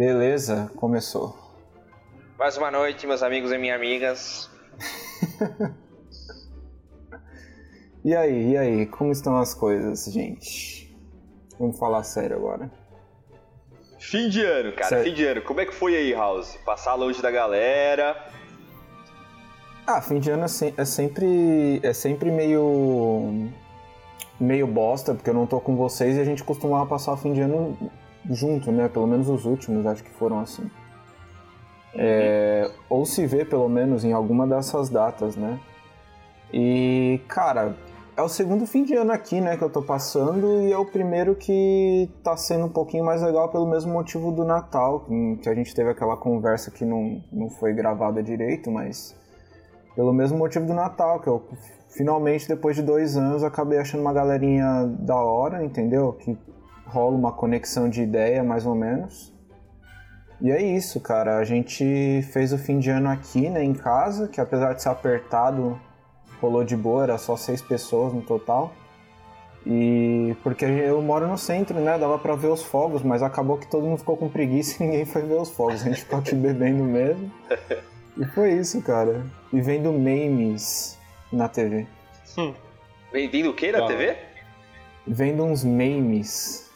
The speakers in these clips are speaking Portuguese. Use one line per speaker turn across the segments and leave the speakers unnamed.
Beleza, começou.
Mais uma noite, meus amigos e minhas amigas.
e aí, e aí, como estão as coisas, gente? Vamos falar sério agora.
Fim de ano, cara, Sério? fim de ano. Como é que foi aí, House? Passar longe da galera?
Ah, fim de ano é, é sempre é sempre meio meio bosta, porque eu não tô com vocês e a gente costumava passar o fim de ano junto, né? Pelo menos os últimos, acho que foram assim. É, ou se vê pelo menos em alguma dessas datas, né? E, cara, é o segundo fim de ano aqui, né, que eu tô passando e é o primeiro que tá sendo um pouquinho mais legal pelo mesmo motivo do Natal, que a gente teve aquela conversa que não, não foi gravada direito, mas pelo mesmo motivo do Natal, que eu finalmente, depois de dois anos, acabei achando uma galerinha da hora, entendeu? Que rola uma conexão de ideia, mais ou menos. E é isso, cara. A gente fez o fim de ano aqui, né, em casa, que apesar de ser apertado, rolou de boa, era só seis pessoas no total. E porque eu moro no centro, né? Dava pra ver os fogos, mas acabou que todo mundo ficou com preguiça e ninguém foi ver os fogos. A gente ficou aqui bebendo mesmo. E foi isso, cara. E vendo memes na TV.
Hum. Vendo o que na TV?
Vendo uns memes.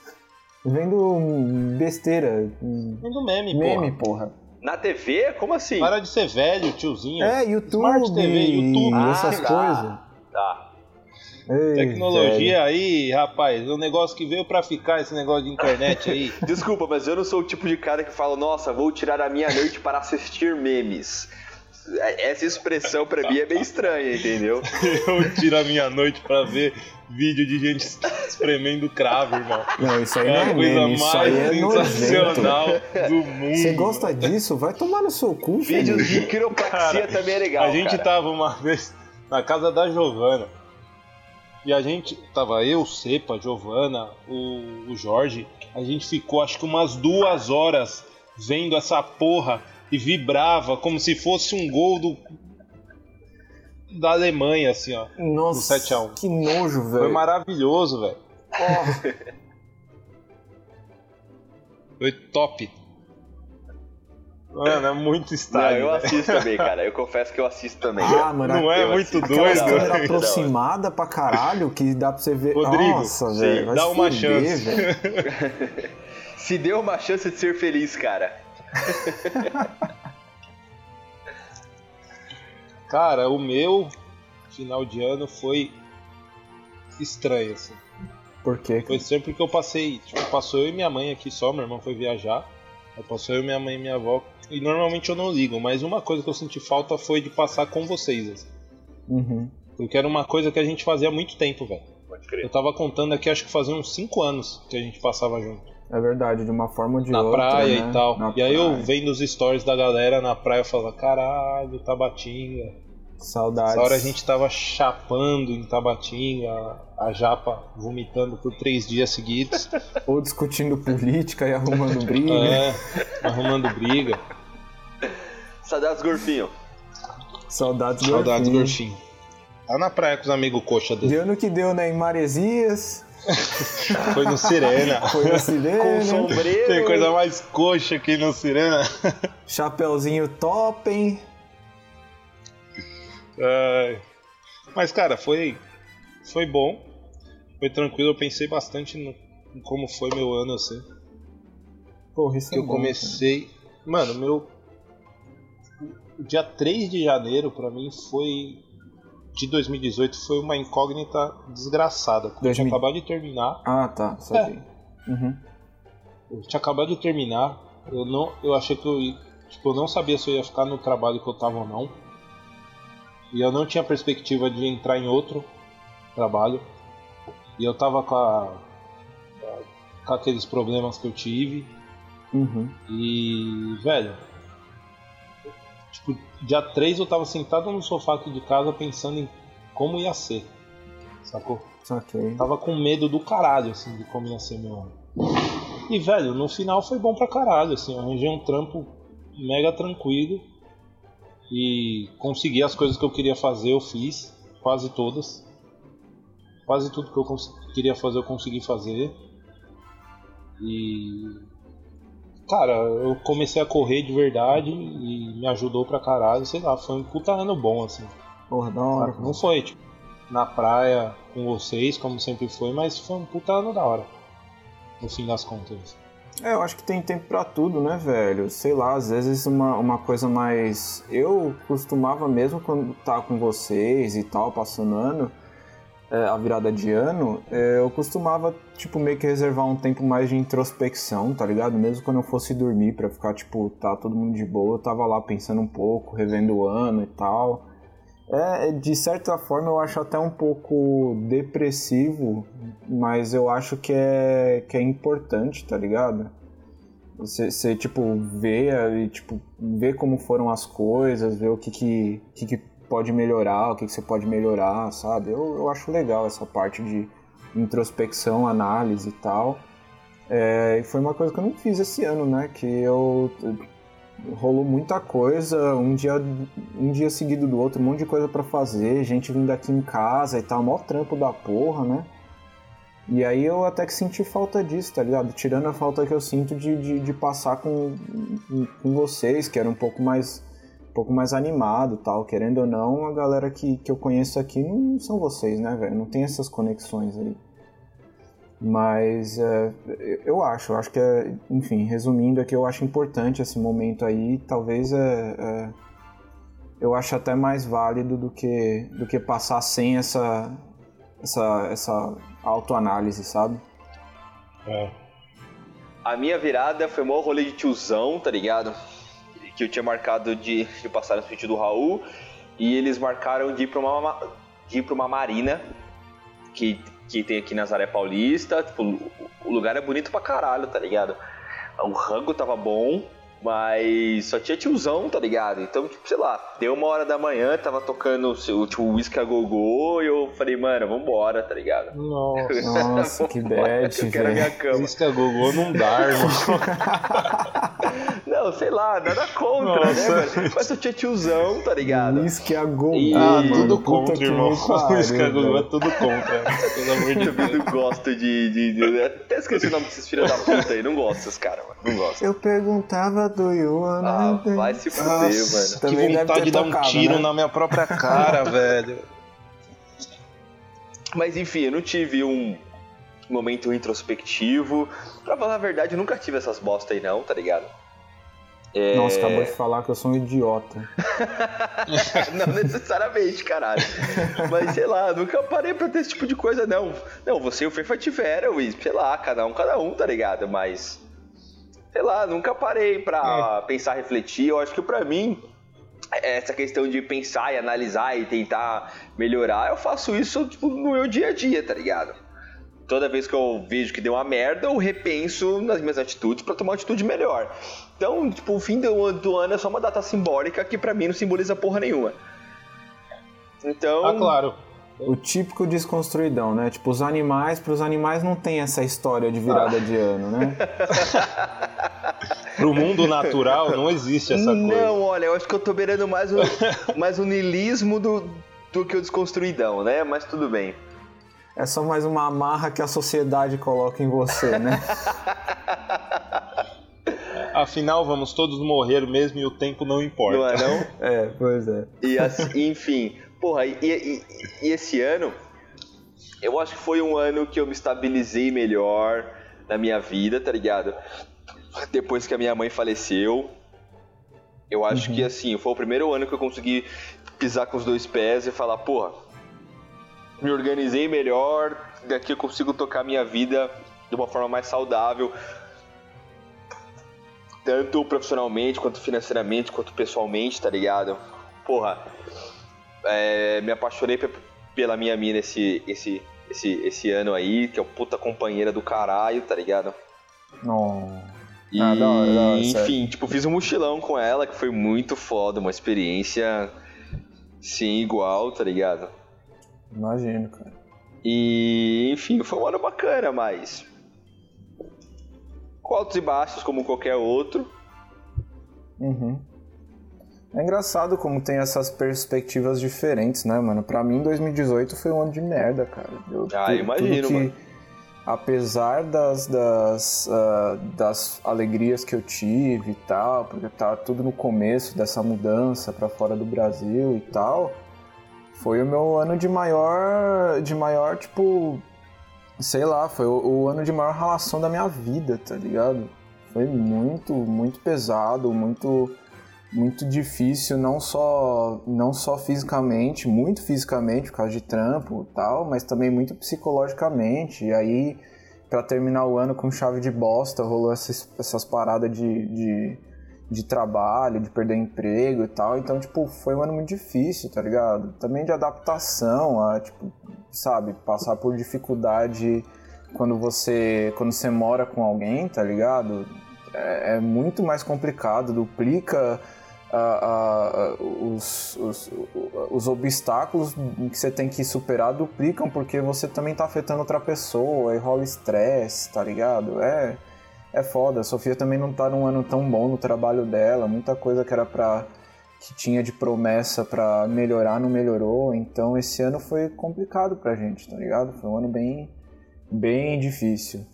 Vendo besteira.
Vendo meme,
meme porra. porra.
Na TV? Como assim?
Para de ser velho, tiozinho.
É, YouTube. Smart TV, YouTube. Ah, essas
tá.
coisas.
Tá.
Ei, Tecnologia velho. aí, rapaz, um negócio que veio para ficar esse negócio de internet aí.
Desculpa, mas eu não sou o tipo de cara que fala, nossa, vou tirar a minha noite para assistir memes. Essa expressão para mim é bem estranha, entendeu?
eu tiro a minha noite para ver vídeo de gente espremendo cravo, irmão.
Não, isso aí é, é a coisa meme, mais é
sensacional
nojento.
do mundo.
Você gosta disso? Vai tomar no seu cu,
Vídeos de quiropraxia também é legal.
A gente
cara.
tava uma vez na casa da Giovana. E a gente, tava eu, Cepa, Giovana, o, o Jorge, a gente ficou acho que umas duas horas vendo essa porra e vibrava como se fosse um gol do, da Alemanha, assim, ó.
Nossa, 7x1. que nojo, velho.
Foi maravilhoso, velho. Oh. Foi top. Mano, é muito estádio.
Não, eu assisto também, cara. Eu confesso que eu assisto também.
Ah, mano,
não é muito
doido.
Aquela
câmera aproximada pra caralho que dá pra você ver.
Rodrigo,
Nossa, velho.
Dá uma fuder, chance.
se deu uma chance de ser feliz, cara.
cara, o meu final de ano foi estranho, assim.
Por quê?
Foi sempre que eu passei, tipo, passou eu e minha mãe aqui só, meu irmão foi viajar. Aí passou eu, minha mãe e minha avó. E normalmente eu não ligo, mas uma coisa que eu senti falta foi de passar com vocês. Assim.
Uhum.
Porque era uma coisa que a gente fazia há muito tempo, velho. Eu tava contando aqui, acho que fazia uns 5 anos que a gente passava junto.
É verdade, de uma forma ou de
na
outra.
Praia
né?
e tal.
Na
e
praia.
aí eu vendo os stories da galera na praia, eu falava, caralho, Tabatinga.
Saudades.
Essa hora a gente tava chapando em Tabatinga, a japa vomitando por três dias seguidos.
Ou discutindo política e arrumando briga.
É, arrumando briga.
Saudades Gorfinho.
Saudades
Saudades
Gorfinho.
Gorfinho. Tá na praia com os amigos coxa dele.
Deu no que deu, né? Em Maresias.
Foi no Sirena.
Foi no Sirena.
Com sombreiro.
Tem coisa mais coxa que no Sirena.
Chapeuzinho top, hein?
Ai. Mas, cara, foi, foi bom. Foi tranquilo. Eu pensei bastante no, em como foi meu ano, assim.
Porra, isso
Que
é
eu
bom,
comecei. Mano, meu. O dia 3 de janeiro, pra mim, foi. De 2018 foi uma incógnita desgraçada. Porque eu tinha
2000.
acabado de terminar.
Ah, tá. Sabia.
É.
Uhum.
Eu tinha acabado de terminar. Eu não. Eu achei que eu. Tipo, eu não sabia se eu ia ficar no trabalho que eu tava ou não. E eu não tinha perspectiva de entrar em outro trabalho. E eu tava com, a, com aqueles problemas que eu tive.
Uhum.
E, velho. Tipo, dia 3 eu tava sentado no sofá aqui de casa pensando em como ia ser. Sacou? Tava com medo do caralho, assim, de como ia ser meu ano. E, velho, no final foi bom pra caralho, assim. Eu arranjei um trampo mega tranquilo. E consegui as coisas que eu queria fazer, eu fiz. Quase todas. Quase tudo que eu queria fazer, eu consegui fazer. E. Cara, eu comecei a correr de verdade e me ajudou pra caralho, sei lá, foi um puta ano bom, assim.
Porra, da hora.
Não foi, tipo, na praia com vocês, como sempre foi, mas foi um puta ano da hora. No fim das contas.
É, eu acho que tem tempo pra tudo, né, velho? Sei lá, às vezes uma, uma coisa mais. Eu costumava mesmo quando tá com vocês e tal, passando ano, é, a virada de ano, é, eu costumava, tipo, meio que reservar um tempo mais de introspecção, tá ligado? Mesmo quando eu fosse dormir pra ficar, tipo, tá todo mundo de boa, eu tava lá pensando um pouco, revendo o ano e tal. É, de certa forma eu acho até um pouco depressivo, mas eu acho que é, que é importante, tá ligado? Você, tipo, vê tipo, vê como foram as coisas, ver o que que, que, que pode melhorar, o que, que você pode melhorar, sabe? Eu, eu acho legal essa parte de introspecção, análise e tal. É, e foi uma coisa que eu não fiz esse ano, né? Que eu rolou muita coisa, um dia, um dia seguido do outro, um monte de coisa para fazer, gente vindo aqui em casa e tal, mó trampo da porra, né? E aí eu até que senti falta disso, tá ligado? Tirando a falta que eu sinto de, de, de passar com, com vocês, que era um pouco mais pouco mais animado tal, querendo ou não, a galera que, que eu conheço aqui não são vocês, né, velho? Não tem essas conexões aí. Mas é, eu acho, eu acho que é, enfim, resumindo aqui, eu acho importante esse momento aí, talvez é, é, eu acho até mais válido do que, do que passar sem essa, essa, essa autoanálise, sabe?
É. A minha virada foi maior rolê de tiozão, tá ligado? Que eu tinha marcado de, de passar no sítio do Raul e eles marcaram de ir pra uma, de ir pra uma marina que que tem aqui na Zaré Paulista. Tipo, o lugar é bonito pra caralho, tá ligado? O rango tava bom, mas só tinha tiozão, tá ligado? Então, tipo, sei lá, deu uma hora da manhã, tava tocando o tipo, Whisky a Gogô e eu falei, mano, vambora, tá ligado?
Nossa, Nossa que bad,
Eu quero a minha cama.
Whisky a Gogô não dá, irmão.
Não, sei lá, nada contra, né, Nossa. né, mano? Mas eu tinha tiozão, tá ligado?
Whisky a Gogô.
E... Ah, tudo contra, irmão. Whisky a Gogô é tudo contra. Pelo amor de Deus.
Eu não gosto de, de, de, Até esqueci o nome desses filhos da puta aí. Não gosto desses caras, mano. Não gosto.
Eu perguntava do Yuan.
Ah, vai se fuder, mano.
Também que vontade de dar tocado, um tiro né? na minha própria cara, velho.
Mas enfim, eu não tive um momento introspectivo. Pra falar a verdade, eu nunca tive essas bosta aí não, tá ligado?
É... Nossa, acabou de falar que eu sou um idiota.
não necessariamente, caralho. Mas sei lá, nunca parei pra ter esse tipo de coisa, não. Não, você e o Fefa tiveram, e sei lá, cada um, cada um, tá ligado? Mas. Sei lá, nunca parei pra é. pensar, refletir. Eu acho que pra mim, essa questão de pensar e analisar e tentar melhorar, eu faço isso tipo, no meu dia a dia, tá ligado? Toda vez que eu vejo que deu uma merda, eu repenso nas minhas atitudes para tomar uma atitude melhor. Então, tipo, o fim do, do ano é só uma data simbólica que para mim não simboliza porra nenhuma. Então.
Ah, claro.
O típico desconstruidão, né? Tipo, os animais, para os animais não tem essa história de virada ah. de ano, né?
Pro mundo natural não existe essa
não,
coisa.
Não, olha, eu acho que eu tô beirando mais o, mais o nilismo do, do que o desconstruidão, né? Mas tudo bem.
É só mais uma amarra que a sociedade coloca em você, né?
Afinal, vamos todos morrer mesmo e o tempo não importa.
Não é não?
é, pois é.
E assim, enfim, porra, e, e, e, esse ano, eu acho que foi um ano que eu me estabilizei melhor na minha vida, tá ligado? Depois que a minha mãe faleceu, eu acho uhum. que assim, foi o primeiro ano que eu consegui pisar com os dois pés e falar, porra, me organizei melhor, daqui eu consigo tocar minha vida de uma forma mais saudável, tanto profissionalmente, quanto financeiramente, quanto pessoalmente, tá ligado? Porra, é, me apaixonei pela minha mina esse, esse, esse, esse ano aí, que é o puta companheira do caralho, tá ligado?
Não.
E, ah, não, não, enfim, sério. tipo, fiz um mochilão com ela que foi muito foda, uma experiência sem igual, tá ligado?
Imagino, cara.
E, enfim, foi um ano bacana, mas com altos e baixos como qualquer outro.
Uhum. É engraçado como tem essas perspectivas diferentes, né, mano? Pra mim, 2018 foi um ano de merda, cara.
Eu, ah, tudo, imagino,
tudo que,
mano.
apesar das, das, uh, das alegrias que eu tive e tal, porque tá tudo no começo dessa mudança para fora do Brasil e tal, foi o meu ano de maior, de maior tipo, sei lá, foi o, o ano de maior relação da minha vida, tá ligado? Foi muito, muito pesado, muito muito difícil, não só, não só fisicamente, muito fisicamente por causa de trampo e tal, mas também muito psicologicamente. E aí, para terminar o ano com chave de bosta, rolou essas, essas paradas de, de, de, trabalho, de perder emprego e tal. Então, tipo, foi um ano muito difícil, tá ligado? Também de adaptação, a, tipo, sabe, passar por dificuldade quando você, quando você mora com alguém, tá ligado? É, é muito mais complicado, duplica os, os, os, obstáculos que você tem que superar duplicam porque você também está afetando outra pessoa e rola estresse, tá ligado? É, é foda. A Sofia também não tá num ano tão bom no trabalho dela, muita coisa que era pra. que tinha de promessa para melhorar não melhorou, então esse ano foi complicado pra gente, tá ligado? Foi um ano bem, bem difícil.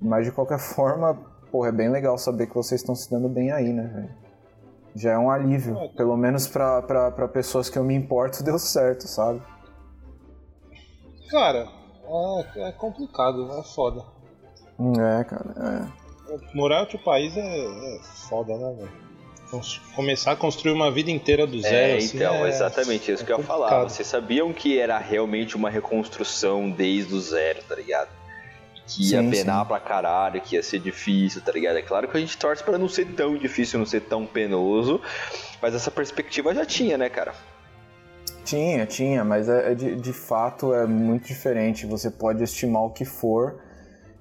Mas de qualquer forma, porra, é bem legal saber que vocês estão se dando bem aí, né, velho? Já é um alívio. É. Pelo menos para pessoas que eu me importo, deu certo, sabe?
Cara, é, é complicado, é foda.
É, cara,
é. Morar em outro país é, é foda, né, velho? Começar a construir uma vida inteira do zero. É,
assim, então,
é,
exatamente isso que eu ia falar. Vocês sabiam que era realmente uma reconstrução desde o zero, tá ligado? que ia sim, penar sim. pra caralho, que ia ser difícil, tá ligado? É claro que a gente torce para não ser tão difícil, não ser tão penoso, mas essa perspectiva já tinha, né, cara?
Tinha, tinha, mas é, é de, de fato é muito diferente. Você pode estimar o que for,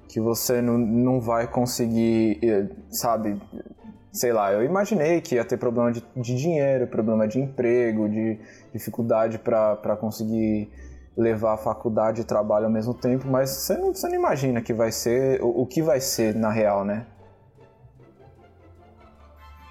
que você não, não vai conseguir, eh, sabe? Sei lá, eu imaginei que ia ter problema de, de dinheiro, problema de emprego, de dificuldade para conseguir levar a faculdade e trabalho ao mesmo tempo, mas você não, você não imagina que vai ser o, o que vai ser na real, né?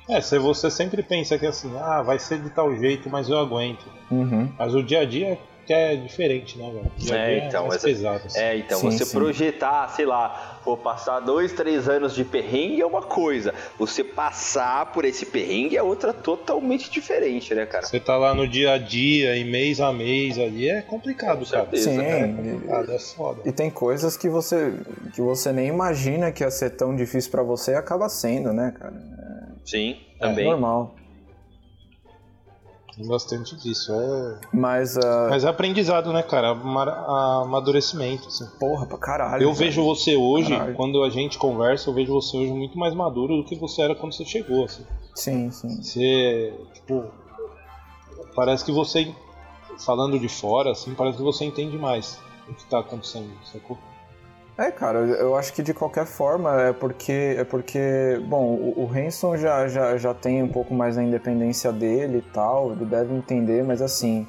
É, se você sempre pensa que assim, ah, vai ser de tal jeito, mas eu aguento. Uhum. Mas o dia a dia que é diferente, né, velho?
É, é, então, é, pesado, assim. é, então, sim, você sim. projetar, sei lá, vou passar dois, três anos de perrengue é uma coisa. Você passar por esse perrengue é outra totalmente diferente, né, cara?
Você tá lá no dia a dia, e mês a mês ali, é complicado, Com cara.
Certeza, sim, é complicado, é foda. E tem coisas que você, que você nem imagina que ia ser tão difícil para você e acaba sendo, né, cara?
Sim, também.
É normal.
Tem bastante disso. É...
Mas, uh...
Mas é aprendizado, né, cara? Amadurecimento. Assim.
Porra, pra caralho.
Eu vejo você hoje, caralho. quando a gente conversa, eu vejo você hoje muito mais maduro do que você era quando você chegou. Assim.
Sim, sim.
Você, tipo, parece que você, falando de fora, assim, parece que você entende mais o que tá acontecendo, sacou?
É, cara, eu acho que de qualquer forma é porque, é porque bom, o, o Hanson já, já, já tem um pouco mais a independência dele e tal, ele deve entender, mas assim,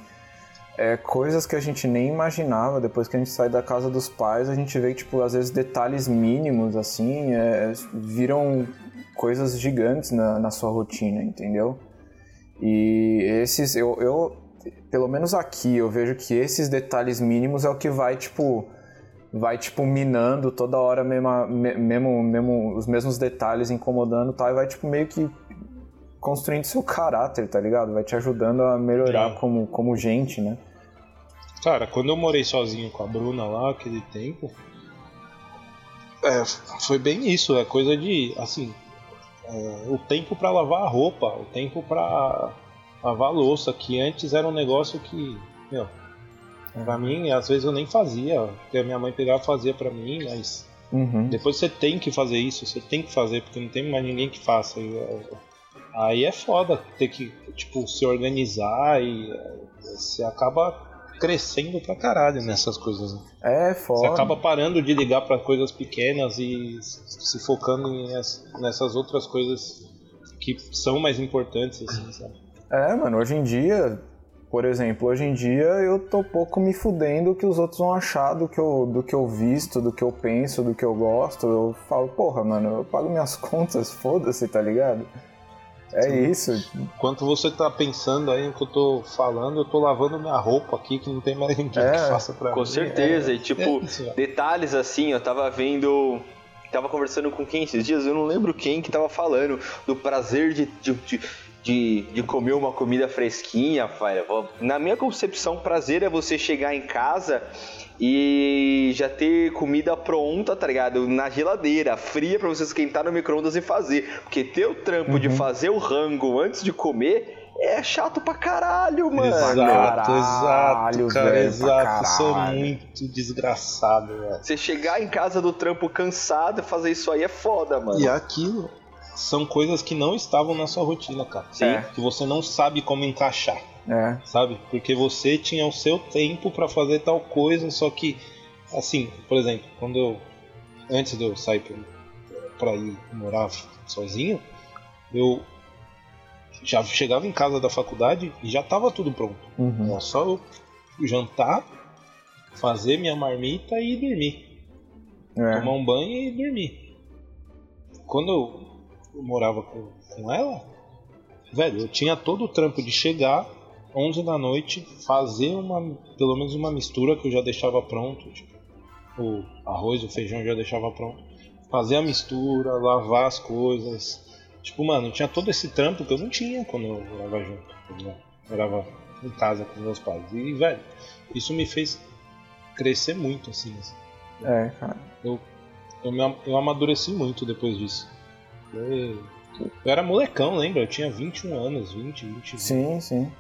é, coisas que a gente nem imaginava depois que a gente sai da casa dos pais, a gente vê, tipo, às vezes detalhes mínimos, assim, é, viram coisas gigantes na, na sua rotina, entendeu? E esses, eu, eu, pelo menos aqui, eu vejo que esses detalhes mínimos é o que vai, tipo vai tipo minando toda hora mesmo, mesmo, mesmo os mesmos detalhes incomodando tal, e vai tipo meio que construindo seu caráter, tá ligado? Vai te ajudando a melhorar como, como gente, né?
Cara, quando eu morei sozinho com a Bruna lá, aquele tempo, é, foi bem isso, é coisa de, assim, é, o tempo para lavar a roupa, o tempo para lavar a louça, que antes era um negócio que, meu, Pra mim, às vezes eu nem fazia, porque a minha mãe pegava e fazia pra mim, mas uhum. depois você tem que fazer isso, você tem que fazer, porque não tem mais ninguém que faça. Aí é foda ter que, tipo, se organizar e você acaba crescendo pra caralho nessas coisas. Né?
É, foda. Você
acaba parando de ligar para coisas pequenas e se focando nessas outras coisas que são mais importantes, assim, sabe?
É, mano, hoje em dia por exemplo, hoje em dia eu tô pouco me fudendo o que os outros vão achar do que, eu, do que eu visto, do que eu penso, do que eu gosto. Eu falo, porra, mano, eu pago minhas contas, foda-se, tá ligado? É isso.
Enquanto você tá pensando aí no que eu tô falando, eu tô lavando minha roupa aqui, que não tem mais ninguém
É,
que faça pra
Com
mim.
certeza,
É,
e tipo,
é
detalhes assim, eu tava vendo. Tava conversando com quem esses dias, eu não lembro quem que tava falando do prazer de, de, de, de, de comer uma comida fresquinha. Na minha concepção, prazer é você chegar em casa e já ter comida pronta, tá ligado? Na geladeira, fria pra você esquentar no micro-ondas e fazer. Porque ter o trampo de
Uhum.
fazer o rango antes de comer é chato pra caralho, mano.
Exato,
Caralho,
exato, cara,
velho,
exato. é
caralho.
muito desgraçado, velho.
Você chegar em casa do trampo cansado e fazer isso aí é foda, mano.
E aquilo são coisas que não estavam na sua rotina, cara.
Sim.
É.
Que você não sabe como encaixar,
É.
sabe? Porque você tinha o seu tempo pra fazer tal coisa, só que, assim, por exemplo, quando eu. Antes de eu sair pra ir morar sozinho, eu já chegava em casa da faculdade e já tava tudo pronto.
Uhum.
Era só eu jantar, fazer minha marmita e dormir.
É.
Tomar um banho e dormir. Quando eu eu morava com, com ela, velho, eu tinha todo o trampo de chegar 11 da noite, fazer uma, pelo menos uma mistura que eu já deixava pronto, tipo, o arroz, o feijão eu já deixava pronto. Fazer a mistura, lavar as coisas. Tipo, mano, tinha todo esse trampo que eu não tinha quando eu morava junto. tá ligado? morava em casa com meus pais. E, velho, isso me fez crescer muito, assim. assim.
É, cara.
Eu, me, am- eu amadureci muito depois disso. Eu, eu era molecão, lembra? Eu tinha 21 anos, 20, 21.
Sim, sim.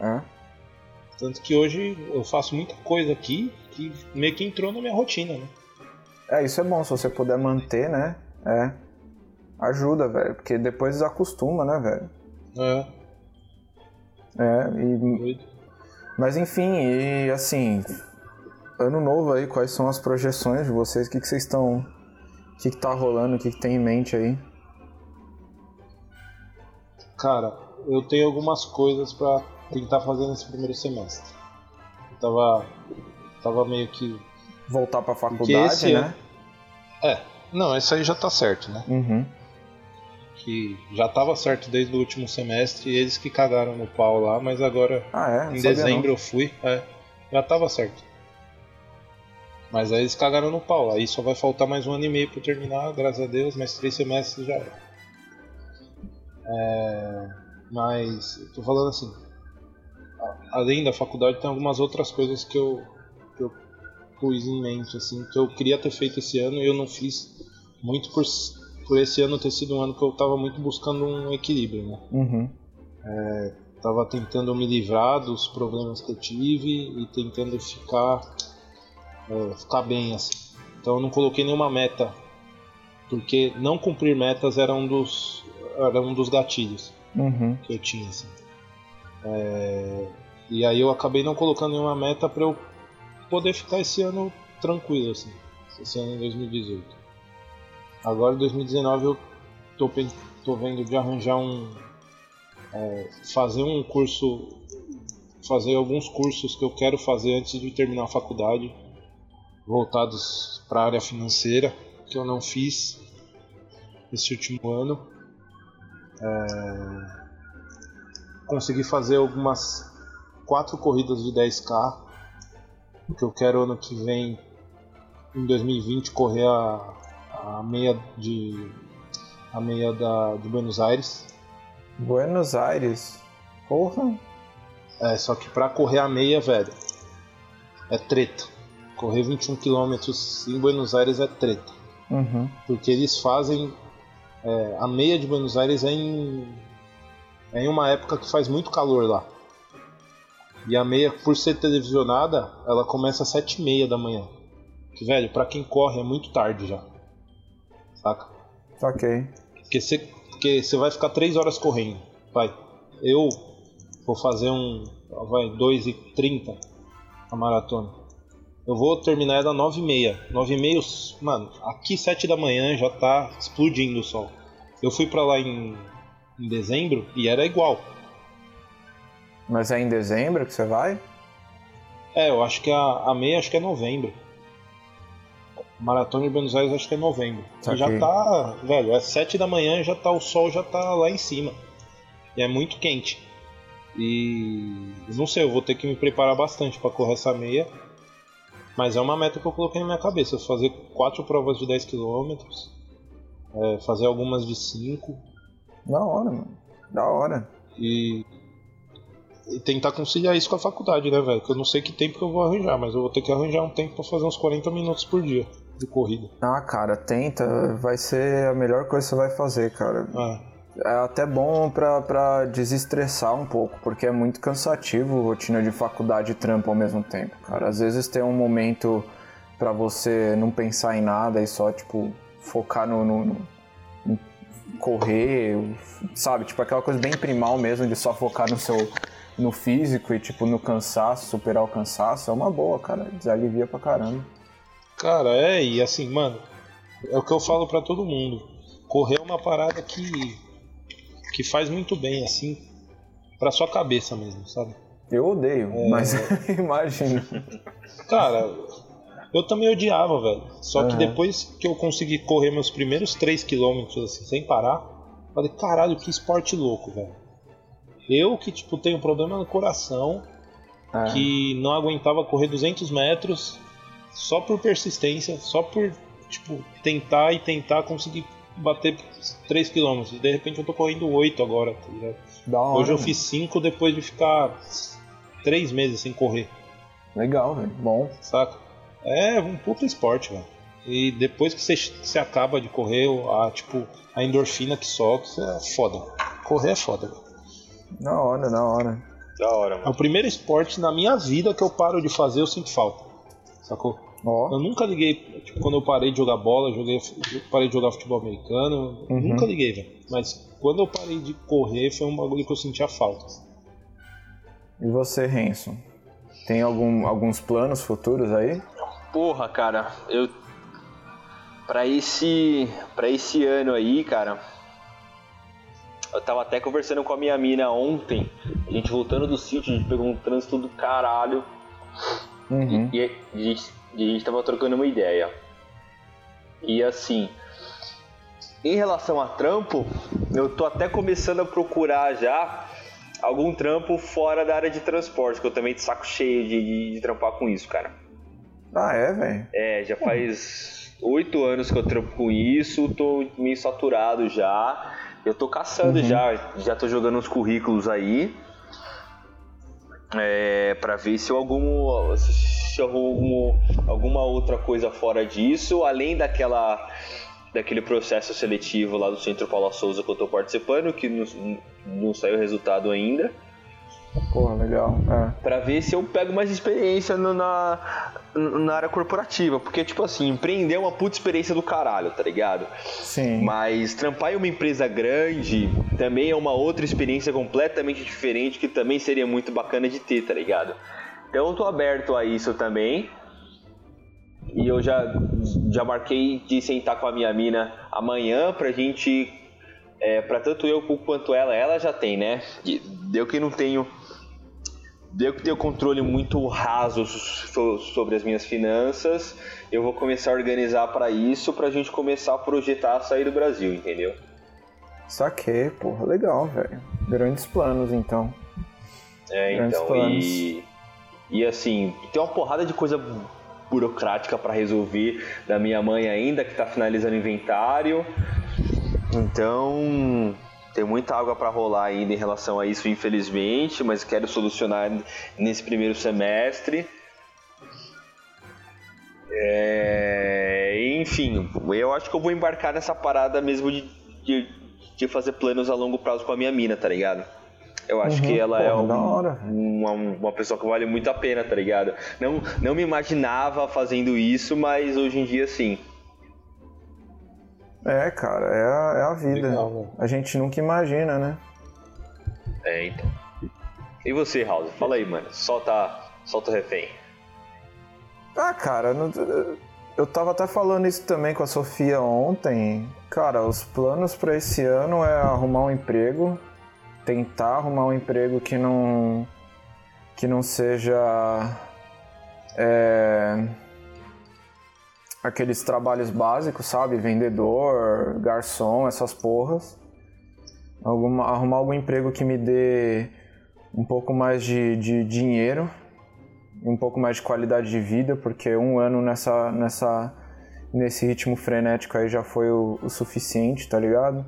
É.
Tanto que hoje eu faço muita coisa aqui que meio que entrou na minha rotina, né?
É, isso é bom, se você puder manter, né? É. Ajuda, velho. Porque depois desacostuma, né, velho?
É,
É, e
doido.
Mas enfim, e assim, ano novo aí, quais são as projeções de vocês? O que, que vocês estão. O que, que tá rolando? O que, que tem em mente aí?
Cara, eu tenho algumas coisas pra tentar fazer nesse primeiro semestre. Eu tava, tava meio que.
Voltar pra faculdade, né?
É, não, isso aí já tá certo, né?
Uhum.
Que já tava certo desde o último semestre, e eles que cagaram no pau lá, mas agora
Ah, é? Não
Em dezembro eu fui, é, já tava certo. Mas aí eles cagaram no pau, aí só vai faltar mais um ano e meio pra terminar, graças a Deus, mais três semestres já era. É, mas, eu tô falando assim, além da faculdade tem algumas outras coisas que eu, que eu pus em mente, assim, que eu queria ter feito esse ano e eu não fiz muito por, por esse ano ter sido um ano que eu tava muito buscando um equilíbrio, né?
Uhum.
Tava tentando me livrar dos problemas que eu tive e tentando ficar é, ficar bem assim. Então eu não coloquei nenhuma meta, porque não cumprir metas era um dos era um dos gatilhos
Uhum.
que eu tinha assim. É, e aí eu acabei não colocando nenhuma meta para eu poder ficar esse ano tranquilo assim, esse ano em 2018. Agora em 2019 eu tô, tô vendo de arranjar um é, fazer um curso fazer alguns cursos que eu quero fazer antes de terminar a faculdade voltados para a área financeira que eu não fiz esse último ano É, consegui fazer algumas quatro corridas de 10k que eu quero ano que vem em 2020 correr a, a meia de a meia da, de Buenos Aires
Buenos Aires. Porra.
É, só que pra correr a meia, velho, é treta. Correr 21 km em Buenos Aires é treta.
Uhum.
Porque eles fazem. É, a meia de Buenos Aires é em. É em uma época que faz muito calor lá. E a meia, por ser televisionada, ela começa às 7h30 da manhã. Que, velho, pra quem corre é muito tarde já. Saca?
Ok.
Porque você porque você vai ficar 3 horas correndo. Vai. Eu vou fazer um. Vai, 2h30 a maratona. Eu vou terminar ela 9h30. 9h30, mano, aqui 7 da manhã já tá explodindo o sol. Eu fui pra lá em, em dezembro e era igual.
Mas é em dezembro que você vai?
É, eu acho que a, a meia acho que é novembro. Maratona de Buenos Aires acho que é novembro. E já tá, velho, é 7 da manhã e já tá o sol já tá lá em cima. e é muito quente. E não sei, eu vou ter que me preparar bastante para correr essa meia. Mas é uma meta que eu coloquei na minha cabeça, fazer quatro provas de 10 km, é, fazer algumas de 5.
Da hora, mano. Da hora.
E, e tentar conciliar isso com a faculdade, né, velho? Que eu não sei que tempo que eu vou arranjar, mas eu vou ter que arranjar um tempo para fazer uns 40 minutos por dia de corrida.
Ah, cara, tenta. Vai ser a melhor coisa que você vai fazer, cara.
Ah,
É até bom pra desestressar um pouco, porque é muito cansativo rotina de faculdade e trampo ao mesmo tempo, cara. Às vezes tem um momento pra você não pensar em nada e só, tipo, focar no, no- no- correr, sabe? Tipo, aquela coisa bem primal mesmo de só focar no seu no físico e, tipo, no cansaço, superar o cansaço. É uma boa, cara. Desalivia pra caramba.
Cara, é, e assim, mano, é o que eu falo pra todo mundo. Correr é uma parada que que faz muito bem assim pra sua cabeça mesmo, sabe?
Eu odeio, mas imagino.
Cara, eu também odiava, velho. Só que
Aham.
depois que eu consegui correr meus primeiros 3 km assim, sem parar, falei, caralho, que esporte louco, velho. Eu que tipo tenho problema no coração,
É.
que não aguentava correr 200 metros só por persistência, só por tipo tentar e tentar conseguir bater 3 km. E de repente eu tô correndo 8 agora, tá ligado?
Hora,
Hoje eu
mano.
fiz 5 depois de ficar 3 meses sem correr,
Legal, velho. Bom.
saca? É um puta esporte, velho. E depois que você, acaba de correr, a, tipo, a endorfina que isso é foda. Correr é foda, velho.
Da hora, da hora.
Da hora,
É
mano.
o primeiro esporte na minha vida que eu paro de fazer, eu sinto falta. Sacou?
Ó,
Eu nunca liguei, tipo, quando eu parei de jogar bola, joguei, parei de jogar futebol americano,
Uhum.
nunca liguei, velho. Mas quando eu parei de correr, foi um bagulho que eu sentia falta.
e você, Renson? Tem algum, alguns planos futuros aí?
Porra, cara, eu. Pra esse. para esse ano aí, cara. Eu tava até conversando com a minha mina ontem. A gente voltando do sítio, a gente pegou um trânsito do caralho.
Uhum.
E, e a, gente, e a gente tava trocando uma ideia. E assim. Em relação a trampo, eu tô até começando a procurar já algum trampo fora da área de transporte, que eu também tô de saco cheio de, de, de trampar com isso, cara.
Ah, é, velho?
É, já faz oito anos que eu trampo com isso, tô meio saturado já. Eu tô caçando
Uhum.
já, já tô jogando uns currículos aí. É, pra ver se eu algum se eu arrumo alguma outra coisa fora disso, além daquela daquele processo seletivo lá do Centro Paula Souza que eu tô participando, que não, não saiu resultado ainda.
Porra, legal. É.
Pra ver se eu pego mais experiência no- na, na área corporativa. Porque, tipo assim, empreender é uma puta experiência do caralho, tá ligado?
Sim.
Mas trampar em uma empresa grande também é uma outra experiência completamente diferente que também seria muito bacana de ter, tá ligado? Então eu tô aberto a isso também. E eu já, já marquei de sentar com a minha mina amanhã pra gente. É, pra tanto eu quanto ela, ela já tem, né? Deu que não tenho. Deu que tenho controle muito raso so- sobre as minhas finanças. Eu vou começar a organizar pra isso, pra gente começar a projetar a sair do Brasil, entendeu?
Saquei, porra, legal, velho. Grandes planos, então.
É,
Grandes
então,
planos.
e, e assim, tem uma porrada de coisa burocrática pra resolver da minha mãe ainda, que tá finalizando o inventário. Então, tem muita água pra rolar ainda em relação a isso, infelizmente, mas quero solucionar nesse primeiro semestre. É, enfim, eu acho que eu vou embarcar nessa parada mesmo de, de, de fazer planos a longo prazo com a minha mina, tá ligado? Eu acho
Uhum,
que ela é
porra,
um- uma, uma pessoa que vale muito a pena, tá ligado? Não, não me imaginava fazendo isso, mas hoje em dia sim.
É, cara, é a, é a vida.
Legal,
a gente nunca imagina, né?
É, então. E você, House? Fala aí, mano. Solta, solta o refém.
Ah, cara, não- eu tava até falando isso também com a Sofia ontem. Cara, os planos pra esse ano é arrumar um emprego, tentar arrumar um emprego que não que não seja é, aqueles trabalhos básicos, sabe? Vendedor, garçom, essas porras. Alguma, arrumar algum emprego que me dê um pouco mais de, de dinheiro, um pouco mais de qualidade de vida, porque um ano nessa, nessa, nesse ritmo frenético aí já foi o, o suficiente, tá ligado?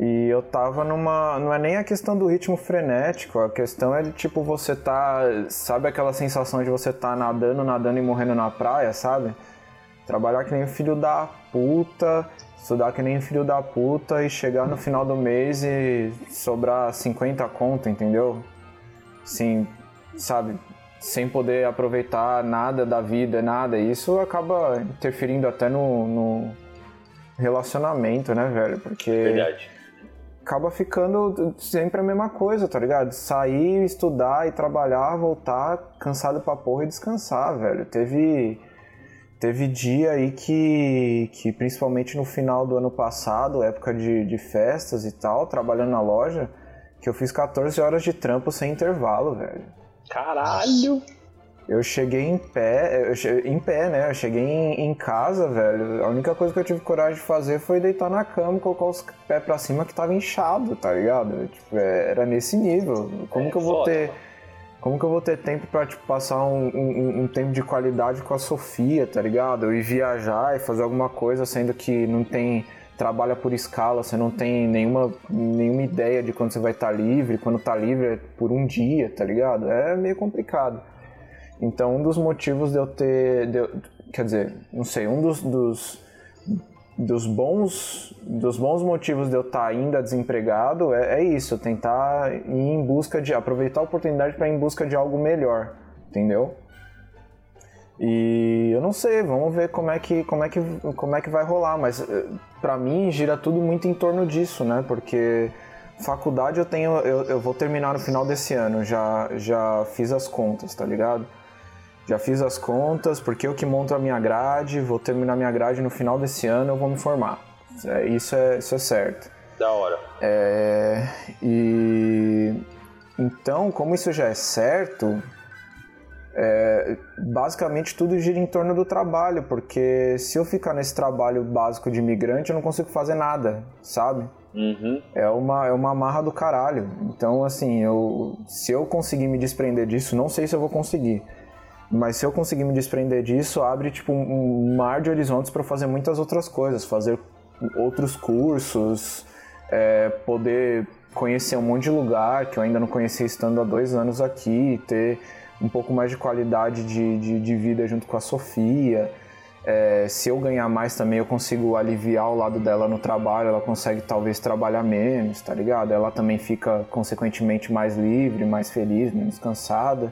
E eu tava numa. Não é nem a questão do ritmo frenético, a questão é de tipo você tá. Sabe aquela sensação de você tá nadando, nadando e morrendo na praia, sabe? Trabalhar que nem filho da puta, estudar que nem filho da puta e chegar no final do mês e sobrar 50 conto, entendeu? Sim, sabe? Sem poder aproveitar nada da vida, nada. Isso acaba interferindo até no, no relacionamento, né, velho? Porque.
Verdade
acaba ficando sempre a mesma coisa, tá ligado? Sair, estudar e trabalhar, voltar cansado pra porra e descansar, velho. Teve teve dia aí que, que principalmente no final do ano passado, época de, de festas e tal, trabalhando na loja, que eu fiz 14 horas de trampo sem intervalo, velho.
Caralho!
Eu cheguei em pé, eu cheguei, em pé, né? Eu cheguei em, em, casa, velho. A única coisa que eu tive coragem de fazer foi deitar na cama, colocar os pés pra cima que tava inchado, tá ligado? Tipo, é, era nesse nível. Como é, que eu vou foda, ter. Como que eu vou ter tempo pra tipo, passar um, um, um, tempo de qualidade com a Sofia, tá ligado? Ir viajar e fazer alguma coisa, sendo que não tem. Trabalha por escala, você não tem nenhuma, nenhuma ideia de quando você vai estar tá livre, quando tá livre é por um dia, tá ligado? É meio complicado. Então, um dos motivos de eu ter. De quer dizer, não sei, um dos, dos, dos, bons, dos bons motivos de eu estar ainda desempregado é, é isso, tentar ir em busca de. aproveitar a oportunidade para ir em busca de algo melhor, entendeu? E eu não sei, vamos ver como é que, como é que, como é que vai rolar, mas eh, para mim gira tudo muito em torno disso, né? Porque faculdade eu tenho, eu, eu vou terminar no final desse ano, já, já fiz as contas, tá ligado? Já fiz as contas, porque eu que monto a minha grade, vou terminar minha grade no final desse ano, eu vou me formar. É, isso, é, isso é certo.
Da hora.
É, e então, como isso já é certo, é, basicamente tudo gira em torno do trabalho, porque se eu ficar nesse trabalho básico de imigrante, eu não consigo fazer nada, sabe?
Uhum.
É, uma, é uma amarra do caralho. Então, assim, eu, se eu conseguir me desprender disso, não sei se eu vou conseguir. Mas se eu conseguir me desprender disso, abre tipo um mar de horizontes para fazer muitas outras coisas, fazer outros cursos, é, poder conhecer um monte de lugar que eu ainda não conhecia estando há dois anos aqui, ter um pouco mais de qualidade de, de, de vida junto com a Sofia. É, se eu ganhar mais também, eu consigo aliviar o lado dela no trabalho, ela consegue talvez trabalhar menos, tá ligado? Ela também fica consequentemente mais livre, mais feliz, menos cansada.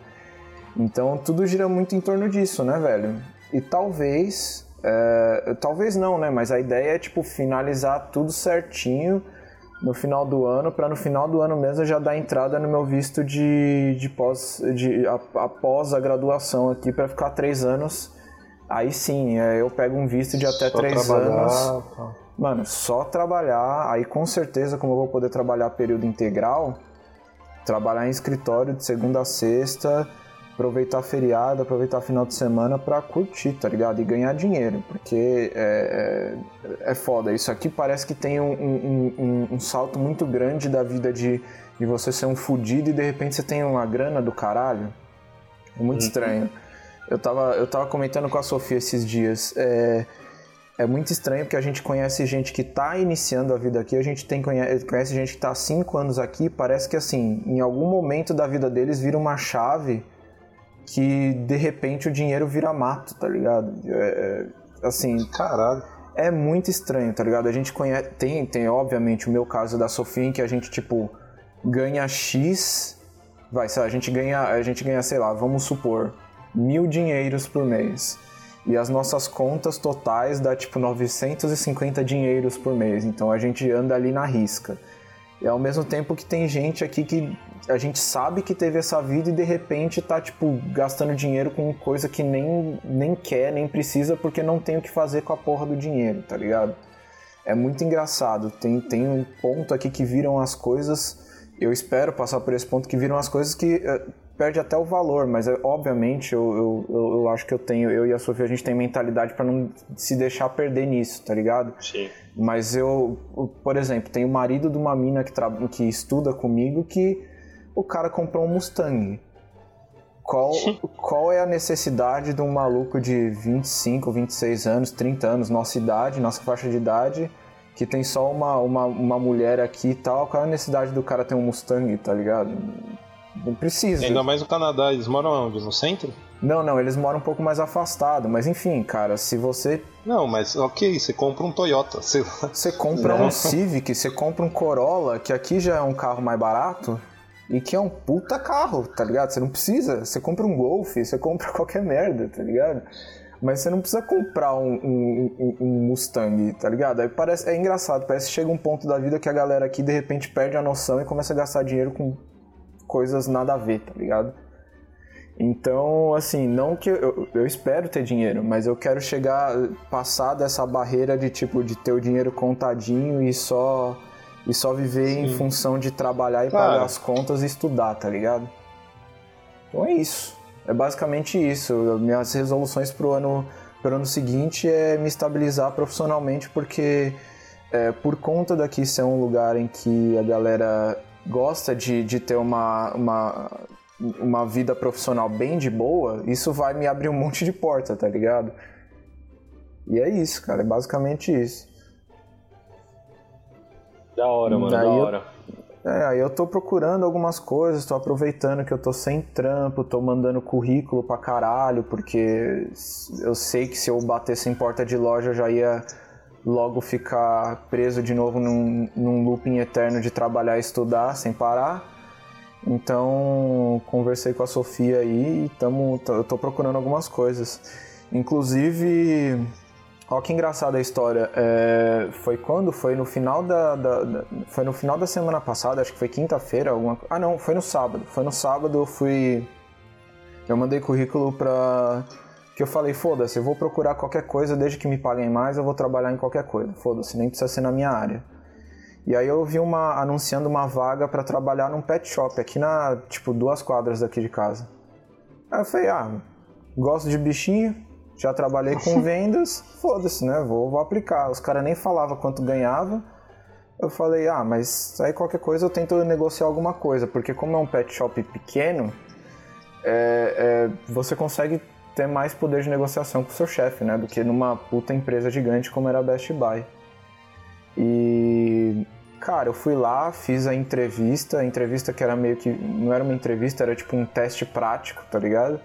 Então tudo gira muito em torno disso, né, velho? E talvez, é, talvez não, né? Mas a ideia é tipo finalizar tudo certinho no final do ano, para no final do ano mesmo já dar entrada no meu visto de, de pós, de após a graduação aqui para ficar três anos. Aí sim, é, eu pego um visto de até só três anos. Tá. Mano, só trabalhar. Aí com certeza, como eu vou poder trabalhar período integral, trabalhar em escritório de segunda a sexta aproveitar feriado, aproveitar final de semana para curtir, tá ligado? E ganhar dinheiro, porque é, é, é foda. Isso aqui parece que tem um, um, um, um, salto muito grande da vida de, de você ser um fudido e de repente você tem uma grana do caralho. É muito uhum. estranho. Eu tava, eu tava comentando com a Sofia esses dias. É, é muito estranho porque a gente conhece gente que está iniciando a vida aqui, a gente tem, conhece, conhece gente que está há 5 anos aqui, parece que assim, em algum momento da vida deles vira uma chave que de repente o dinheiro vira mato, tá ligado? É, é, assim.
Caralho.
É muito estranho, tá ligado? A gente conhece. Tem, tem, obviamente, o meu caso da Sofia, em que a gente, tipo, ganha X. Vai, sei lá, a gente ganha, a gente ganha, sei lá, vamos supor, mil dinheiros por mês. E as nossas contas totais dá tipo 950 dinheiros por mês. Então a gente anda ali na risca. E ao mesmo tempo que tem gente aqui que a gente sabe que teve essa vida e de repente tá, tipo, gastando dinheiro com coisa que nem, nem quer, nem precisa, porque não tem o que fazer com a porra do dinheiro, tá ligado? É muito engraçado. Tem, tem um ponto aqui que viram as coisas. Eu espero passar por esse ponto que viram as coisas que. Eh, perde até o valor, mas eu, obviamente eu, eu, eu, acho que eu tenho, eu e a Sofia, a gente tem mentalidade para não se deixar perder nisso, tá ligado?
Sim.
Mas eu, por exemplo, tenho o marido de uma mina que, que estuda comigo que o cara comprou um Mustang. Qual, qual é a necessidade de um maluco de 25, 26 anos, 30 anos, nossa idade, nossa faixa de idade, que tem só uma, uma, uma mulher aqui e tal? Qual é a necessidade do cara ter um Mustang, tá ligado? Não precisa.
Ainda mais no Canadá, eles moram onde? No centro?
Não, não, eles moram um pouco mais afastado. Mas enfim, cara, se você.
Não, mas ok, você compra um Toyota. Você,
você compra não. um Civic, você compra um Corolla, que aqui já é um carro mais barato. E que é um puta carro, tá ligado? Você não precisa. Você compra um Golf, você compra qualquer merda, tá ligado? Mas você não precisa comprar um, um, um, Mustang, tá ligado? Aí parece, é engraçado, parece que chega um ponto da vida que a galera aqui de repente perde a noção e começa a gastar dinheiro com coisas nada a ver, tá ligado? Então, assim, não que eu, eu espero ter dinheiro, mas eu quero chegar, passar dessa barreira de tipo de ter o dinheiro contadinho e só e só viver Sim. em função de trabalhar e pagar as contas e estudar, tá ligado? Então é isso. É basicamente isso. Minhas resoluções pro ano pro ano seguinte é me estabilizar profissionalmente porque é, por conta daqui ser um lugar em que a galera gosta de, de ter uma, uma, uma vida profissional bem de boa, isso vai me abrir um monte de porta, tá ligado? E é isso, cara, é basicamente isso.
Da hora, mano, Daí da hora.
Eu, é, aí eu tô procurando algumas coisas, tô aproveitando que eu tô sem trampo, tô mandando currículo pra caralho, porque eu sei que se eu batesse em porta de loja eu já ia logo ficar preso de novo num, num looping eterno de trabalhar e estudar sem parar. Então, conversei com a Sofia aí e tamo, eu tô procurando algumas coisas. Inclusive, olha que engraçada a história. É, foi quando? Foi no final da, da, da, Foi no final da semana passada, acho que foi quinta-feira. Alguma... Ah, não, foi no sábado. Foi no sábado eu fui. Eu mandei currículo pra que eu falei, foda-se, eu vou procurar qualquer coisa, desde que me paguem mais, eu vou trabalhar em qualquer coisa. Foda-se, nem precisa ser na minha área. E aí eu vi uma anunciando uma vaga para trabalhar num pet shop aqui na, tipo, duas quadras daqui de casa. Aí eu falei, ah, gosto de bichinho, já trabalhei com vendas, foda-se, né? Vou, vou aplicar. Os caras nem falavam quanto ganhava. Eu falei, ah, mas aí qualquer coisa eu tento negociar alguma coisa, porque como é um pet shop pequeno, é, é, você consegue ter mais poder de negociação com o seu chefe, né? Do que numa puta empresa gigante como era a Best Buy. E cara, eu fui lá, fiz a entrevista, a entrevista que era meio que não era uma entrevista, era tipo um teste prático, tá ligado?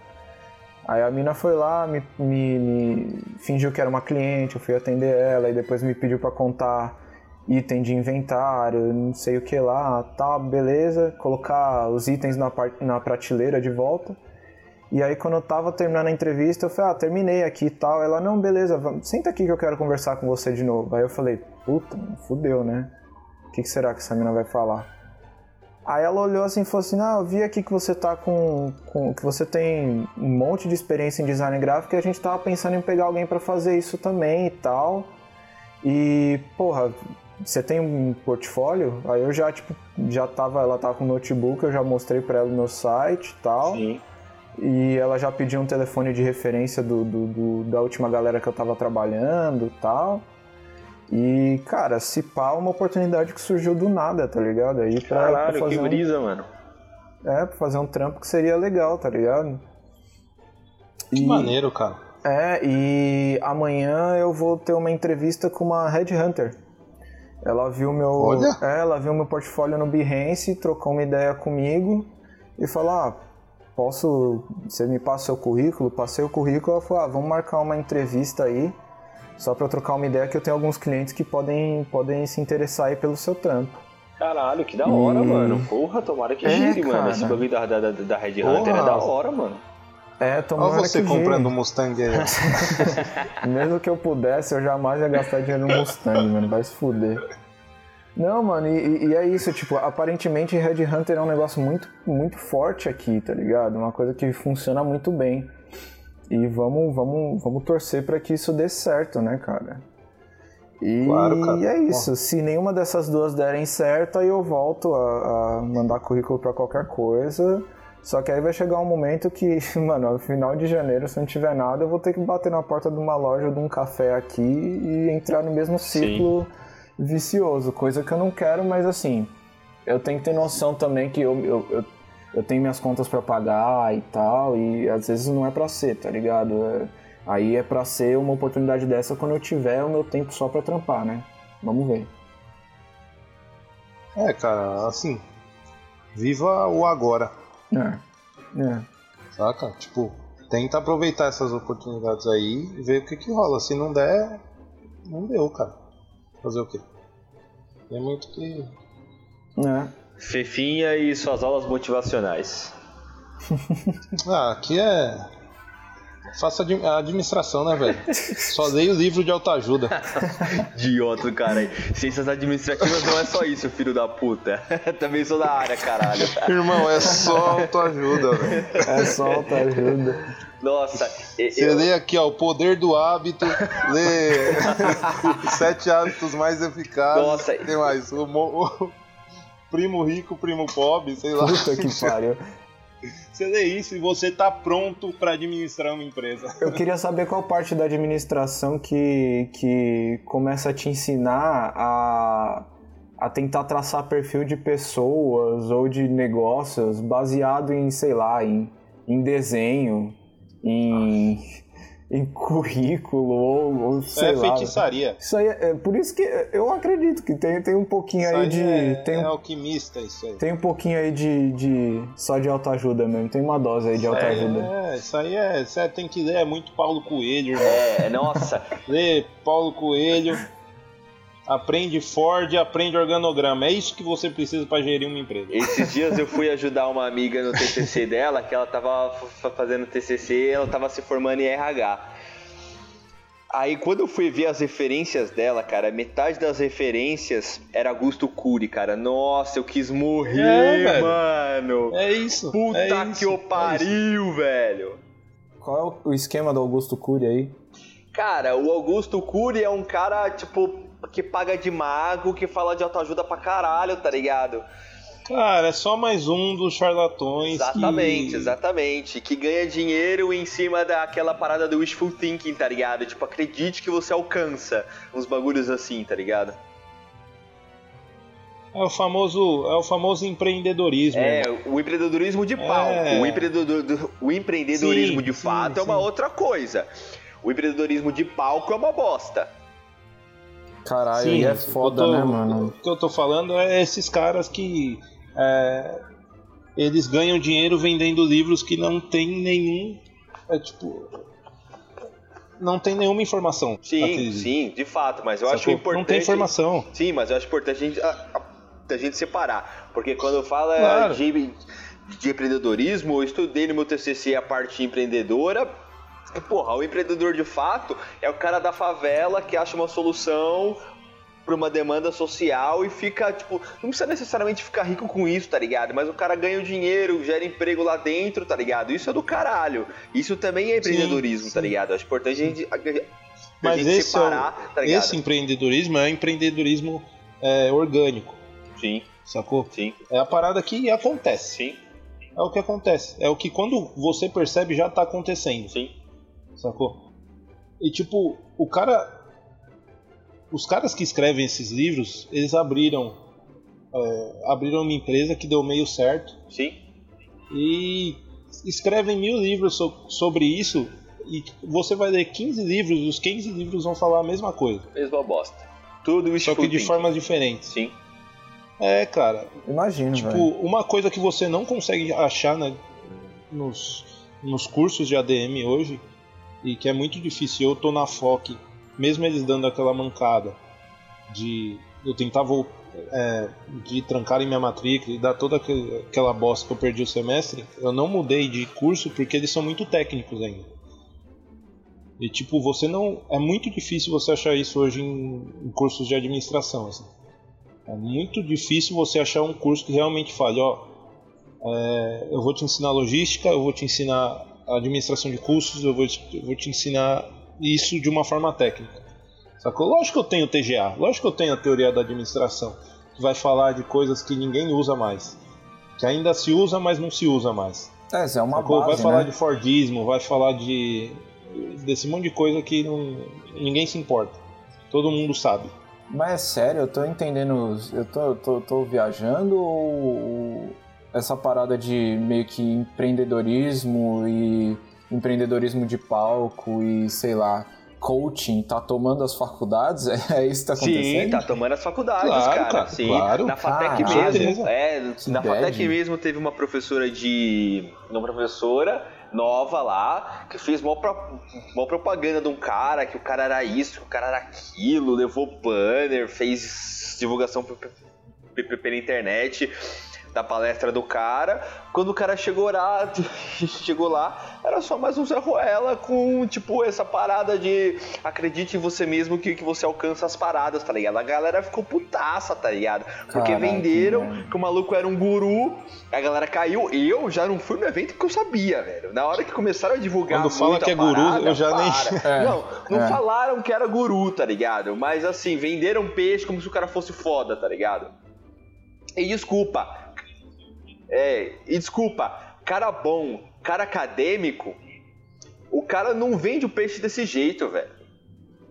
Aí a mina foi lá, me, me, me fingiu que era uma cliente, eu fui atender ela e depois me pediu para contar item de inventário, não sei o que lá, tá, beleza, colocar os itens na, na prateleira de volta. E aí quando eu tava terminando a entrevista, eu falei, ah, terminei aqui e tal. Ela, não, beleza, senta aqui que eu quero conversar com você de novo. Aí eu falei, puta, fudeu, né? O que, será que essa mina vai falar? Aí ela olhou assim e falou assim, ah, eu vi aqui que você tá com, com, que você tem um monte de experiência em design gráfico e a gente tava pensando em pegar alguém para fazer isso também e tal. E, porra, você tem um portfólio? Aí eu já, tipo, já tava, ela tava com notebook, eu já mostrei para ela o meu site e tal.
Sim
e ela já pediu um telefone de referência do, do, do, da última galera que eu tava trabalhando e tal. E, cara, se pá, uma oportunidade que surgiu do nada, tá ligado? Aí
pra, Caralho, pra fazer que brisa, um... mano.
É, pra fazer um trampo que seria legal, tá ligado?
Que e... maneiro, cara.
É, e amanhã eu vou ter uma entrevista com uma Headhunter. Ela viu meu,
Olha.
É, ela viu meu portfólio no Behance, trocou uma ideia comigo e falou: ah, posso, você me passa o seu currículo? Passei o currículo, ela falou, ah, vamos marcar uma entrevista aí, só para trocar uma ideia que eu tenho alguns clientes que podem, podem se interessar aí pelo seu trampo.
Caralho, que da hora, e... mano. Porra, tomara que é, gire, cara. mano. Esse bagulho da, da, da Red Hunter é da hora, mano.
É, tomara
Olha você
que
comprando um Mustang aí.
Mesmo que eu pudesse, eu jamais ia gastar dinheiro no Mustang, mano. Vai se fuder. Não, mano, e, e, é isso, tipo, aparentemente Red Hunter é um negócio muito, muito forte aqui, tá ligado? Uma coisa que funciona muito bem. E vamos, vamos, vamos torcer para que isso dê certo, né, cara? E claro, cara. é isso. Se nenhuma dessas duas derem certo, aí eu volto a, a mandar currículo para qualquer coisa. Só que aí vai chegar um momento que, mano, no final de janeiro, se não tiver nada, eu vou ter que bater na porta de uma loja de um café aqui e entrar no mesmo ciclo Sim. Vicioso, coisa que eu não quero, mas assim, eu tenho que ter noção também que eu, eu, eu, eu tenho minhas contas para pagar e tal, e às vezes não é pra ser, tá ligado? É, aí é pra ser uma oportunidade dessa quando eu tiver o meu tempo só pra trampar, né? Vamos ver.
É, cara, assim, viva o agora.
É. É.
Saca? Tipo, tenta aproveitar essas oportunidades aí e ver o que que rola. Se não der, não deu, cara. Fazer o quê? É muito que.
É. Fefinha e suas aulas motivacionais.
ah, aqui é Faça a administração, né, velho? Só leio o livro de autoajuda.
Idiota, cara. Ciências administrativas não é só isso, filho da puta. Também sou da área, caralho.
Irmão, é só autoajuda, velho.
É só autoajuda.
Nossa,
Você eu... lê aqui, ó, o poder do hábito, lê sete hábitos mais eficazes. Nossa, tem mais, o, o, primo rico, primo pobre, sei lá.
Puta que pariu.
Você lê isso e você tá pronto para administrar uma empresa.
Eu queria saber qual parte da administração que, que começa a te ensinar a, a tentar traçar perfil de pessoas ou de negócios baseado em, sei lá, em, em desenho, em em currículo ou, ou sei
é
lá.
feitiçaria.
Isso aí é, é, por isso que eu acredito que tem, tem um pouquinho
isso
aí de
é,
tem
é alquimista isso aí.
Tem um pouquinho aí de, de só de autoajuda mesmo, tem uma dose aí de autoajuda.
É, isso aí é, você tem que ler é muito Paulo Coelho, irmão.
É, nossa.
Lê Paulo Coelho. Aprende Ford, aprende organograma. É isso que você precisa para gerir uma empresa.
Esses dias eu fui ajudar uma amiga no TCC dela, que ela tava fazendo TCC, ela tava se formando em RH. Aí quando eu fui ver as referências dela, cara, metade das referências era Augusto Cury, cara. Nossa, eu quis morrer, é, mano.
É isso.
Puta
é
que eu pariu, é velho.
Qual é o esquema do Augusto Cury aí?
Cara, o Augusto Cury é um cara, tipo, que paga de mago, que fala de autoajuda pra caralho, tá ligado?
Cara, é só mais um dos charlatões.
Exatamente,
que...
exatamente. Que ganha dinheiro em cima daquela parada do wishful thinking, tá ligado? Tipo, acredite que você alcança uns bagulhos assim, tá ligado?
É o famoso, é o famoso empreendedorismo.
É, o empreendedorismo de palco. É. O, empreendedor, o empreendedorismo sim, de fato sim, é uma sim. outra coisa. O empreendedorismo de palco é uma bosta.
Caralho, Sim, é foda, tô, né, mano?
O que eu tô falando é esses caras que. É, eles ganham dinheiro vendendo livros que não tem nenhum. É tipo. Não tem nenhuma informação.
Sim, sim, de fato, mas eu Só acho importante.
Não tem informação.
Sim, mas eu acho importante a gente, a, a, a gente separar. Porque quando fala claro. de, de empreendedorismo, eu estudei no meu TCC a parte empreendedora porra, o empreendedor de fato é o cara da favela que acha uma solução para uma demanda social e fica, tipo, não precisa necessariamente ficar rico com isso, tá ligado? Mas o cara ganha o dinheiro, gera emprego lá dentro, tá ligado? Isso é do caralho. Isso também é empreendedorismo, sim, tá ligado? Acho importante a gente, a,
Mas gente esse separar, é o, tá ligado? Esse empreendedorismo é empreendedorismo é, orgânico.
Sim.
Sacou?
Sim.
É a parada que acontece.
Sim.
É o que acontece. É o que quando você percebe já tá acontecendo.
Sim
sacou? E tipo, o cara. Os caras que escrevem esses livros, eles abriram. É, abriram uma empresa que deu meio certo.
Sim.
E escrevem mil livros so sobre isso. E você vai ler 15 livros, e os 15 livros vão falar a mesma coisa.
Mesma bosta. Tudo
isso Só que de formas diferentes.
Sim.
É, cara.
Imagina.
Tipo,
véio.
uma coisa que você não consegue achar né, nos, nos cursos de ADM hoje e que é muito difícil. Eu tô na FOC, mesmo eles dando aquela mancada de eu tentar voltar, é, de minha matrícula e dar toda aquela bosta que eu perdi o semestre, eu não mudei de curso porque eles são muito técnicos ainda. E tipo, você não. É muito difícil você achar isso hoje em, em cursos de administração. Assim. É muito difícil você achar um curso que realmente fale, ó. É, eu vou te ensinar logística, eu vou te ensinar administração de custos, eu vou, te, eu vou te ensinar isso de uma forma técnica. Sacou? Lógico que eu tenho TGA, lógico que eu tenho a teoria da administração, que vai falar de coisas que ninguém usa mais. Que ainda se usa, mas não se usa mais.
É, isso é uma
Sacou?
base,
vai falar
né?
de Fordismo, vai falar de. desse monte de coisa que não, ninguém se importa. Todo mundo sabe.
Mas é sério, eu tô entendendo. Eu tô, tô, tô viajando ou essa parada de meio que empreendedorismo e empreendedorismo de palco e sei lá, coaching tá tomando as faculdades? É isso que tá acontecendo?
Sim, tá tomando as faculdades,
Claro,
cara. Sim.
claro.
Na FATEC
Caralho.
mesmo. É,
Que
na
bad.
FATEC mesmo teve uma professora de. Uma professora nova lá, que fez mó propaganda de um cara, que o cara era isso, que o cara era aquilo, levou banner, fez divulgação pela internet da palestra do cara. Quando o cara chegou lá, chegou lá, era só mais um Zé Ruela com, tipo, essa parada de acredite em você mesmo que, que você alcança as paradas, tá ligado? A galera ficou putaça, tá ligado? Porque
Caraca,
venderam
mano.
que o maluco era um guru, a galera caiu. Eu já não fui no evento porque eu sabia, velho. Na hora que começaram a divulgar
Quando fala que é guru,
parada,
eu já nem-
para.
É,
Não, não
é.
falaram que era guru, tá ligado? Mas assim, venderam peixe como se o cara fosse foda, tá ligado? E desculpa. É, e desculpa, cara bom, cara acadêmico, o cara não vende o peixe desse jeito, velho.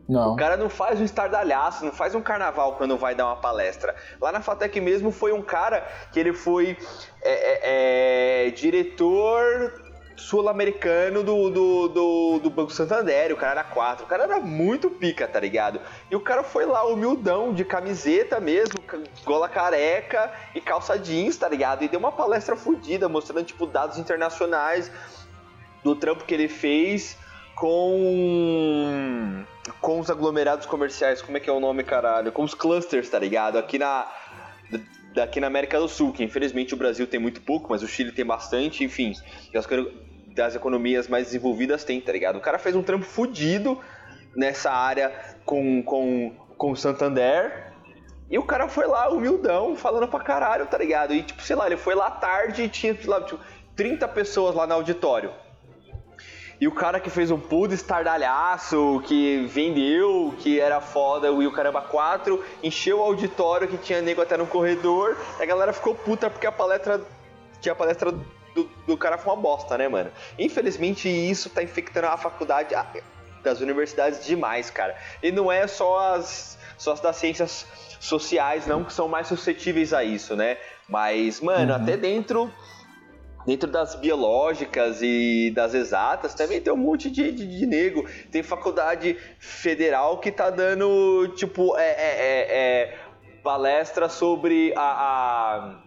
Não.
O cara não faz um estardalhaço, não faz um carnaval quando vai dar uma palestra. Lá na Fatec mesmo foi um cara que ele foi é, é, é, diretor sul-americano do, do, do, do Banco Santander, o cara era quatro, o cara era muito pica, tá ligado? E o cara foi lá humildão, de camiseta mesmo, gola careca e calça jeans, tá ligado? E deu uma palestra fodida, mostrando, tipo, dados internacionais do trampo que ele fez com com os aglomerados comerciais, como é que é o nome, caralho? Com os clusters, tá ligado? Aqui na daqui na América do Sul, que infelizmente o Brasil tem muito pouco, mas o Chile tem bastante, enfim, e co- das economias mais desenvolvidas tem, tá ligado? O cara fez um trampo fudido nessa área com com com Santander. E o cara foi lá, humildão, falando pra caralho, tá ligado? E, tipo, sei lá, ele foi lá tarde e tinha, lá, tipo, 30 pessoas lá no auditório. E o cara que fez um puto estardalhaço, que vendeu, que era foda, o caramba 4, encheu o auditório que tinha nego até no corredor, a galera ficou puta porque a palestra. Que a palestra do, do cara foi uma bosta, né, mano? Infelizmente isso tá infectando a faculdade das universidades demais, cara. E não é só as, só as das ciências sociais, não, que são mais suscetíveis a isso, né? Mas, mano,
Uhum.
até dentro dentro das biológicas e das exatas também tem um monte de, de, de nego. Tem faculdade federal que tá dando, tipo, é, é, é, é, palestra sobre a, a-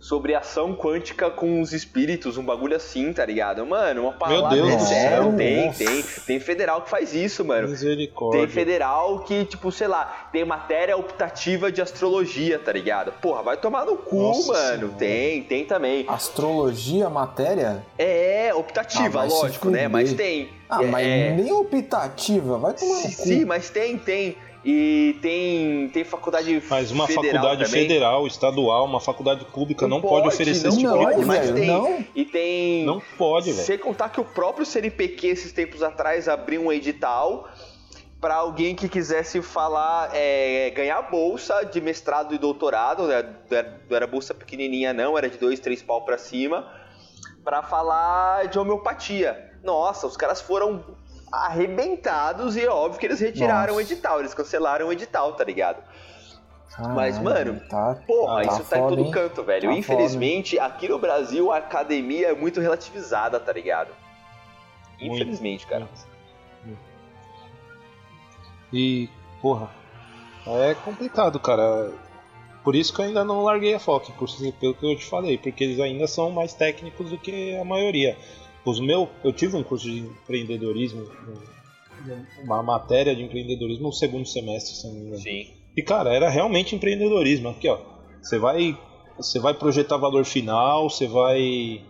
sobre ação quântica com os espíritos, um bagulho assim, tá ligado? Mano, uma palavra
Deus
é
do
sério,
céu.
tem,
Nossa.
tem, tem federal que faz isso, mano.
Misericórdia.
Tem federal que, tipo, sei lá, tem matéria optativa de astrologia, tá ligado? Porra, vai tomar no cu,
Nossa
mano.
Senhora.
Tem, tem também.
Astrologia, matéria?
É, optativa,
Ah,
lógico, né? Mas tem.
Ah,
é,
mas
é,
nem optativa, vai tomar no cu.
sim, mas tem, tem. E tem, tem faculdade
Mas uma
federal
faculdade
também.
federal, estadual, uma faculdade pública não,
Não
pode,
pode,
oferecer
não
esse tipo
pode,
de coisa.
tem.
não.
E tem.
Não pode, velho.
Sem contar que o próprio CNPq, esses tempos atrás, abriu um edital para alguém que quisesse falar, é, ganhar bolsa de mestrado e doutorado, né? não era- não era bolsa pequenininha não, era de dois, três pau para cima, para falar de homeopatia. Nossa, os caras foram arrebentados e é óbvio que eles retiraram
Nossa.
o edital, eles cancelaram o edital, tá ligado? Mas,
Caralho,
mano,
tá,
Porra,
tá
isso tá em
foda,
todo
hein?
canto, velho.
Tá
Infelizmente, aqui no Brasil, a academia é muito relativizada, tá ligado?
Muito.
Infelizmente, cara.
E, porra, é complicado, cara. Por isso que eu ainda não larguei a foto, por- pelo que eu te falei, porque eles ainda são mais técnicos do que a maioria. Os meu, eu tive um curso de empreendedorismo, um- uma matéria de empreendedorismo no segundo semestre, se não me engano.
Sim.
E cara, era realmente empreendedorismo. Aqui, ó. Você vai, você vai projetar valor final, você vai,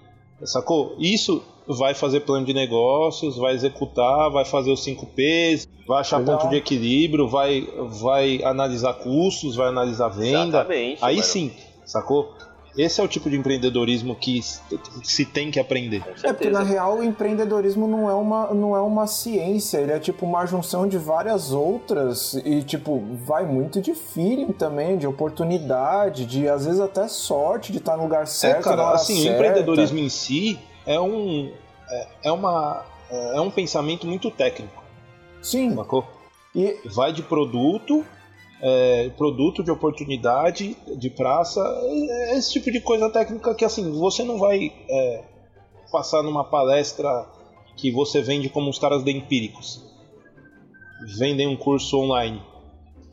sacou? Isso vai fazer plano de negócios, vai executar, vai fazer os 5 P's, vai achar
Legal.
ponto de equilíbrio, vai, vai analisar custos, vai analisar venda.
Exatamente.
Aí
mano.
sim, sacou? Esse é o tipo de empreendedorismo que se tem que aprender.
É porque na real o empreendedorismo não é, uma, não é uma ciência, ele é tipo uma junção de várias outras e tipo vai muito de feeling também, de oportunidade, de às vezes até sorte de estar no lugar certo
é, cara,
na hora
assim, o
certa.
empreendedorismo em si, é um é, é uma é, é um pensamento muito técnico.
Sim.
Sacou? E... Vai de produto, é, produto de oportunidade, de praça, é, esse tipo de coisa técnica que assim, você não vai é, passar numa palestra que você vende como os caras da Empíricos. Vendem um curso online.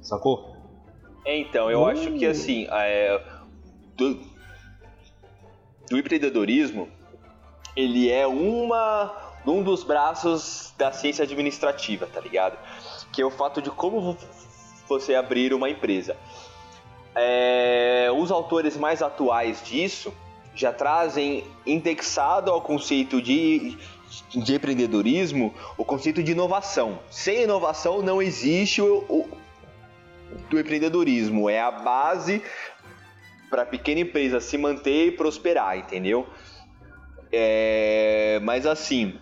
Sacou?
Então, eu uh. acho que assim, é, do, do empreendedorismo, ele é uma um dos braços da ciência administrativa, tá ligado? Que é o fato de como você abrir uma empresa. É, os autores mais atuais disso já trazem indexado ao conceito de, de empreendedorismo o conceito de inovação. Sem inovação não existe o, o do empreendedorismo. É a base para a pequena empresa se manter e prosperar, entendeu? É, mas assim,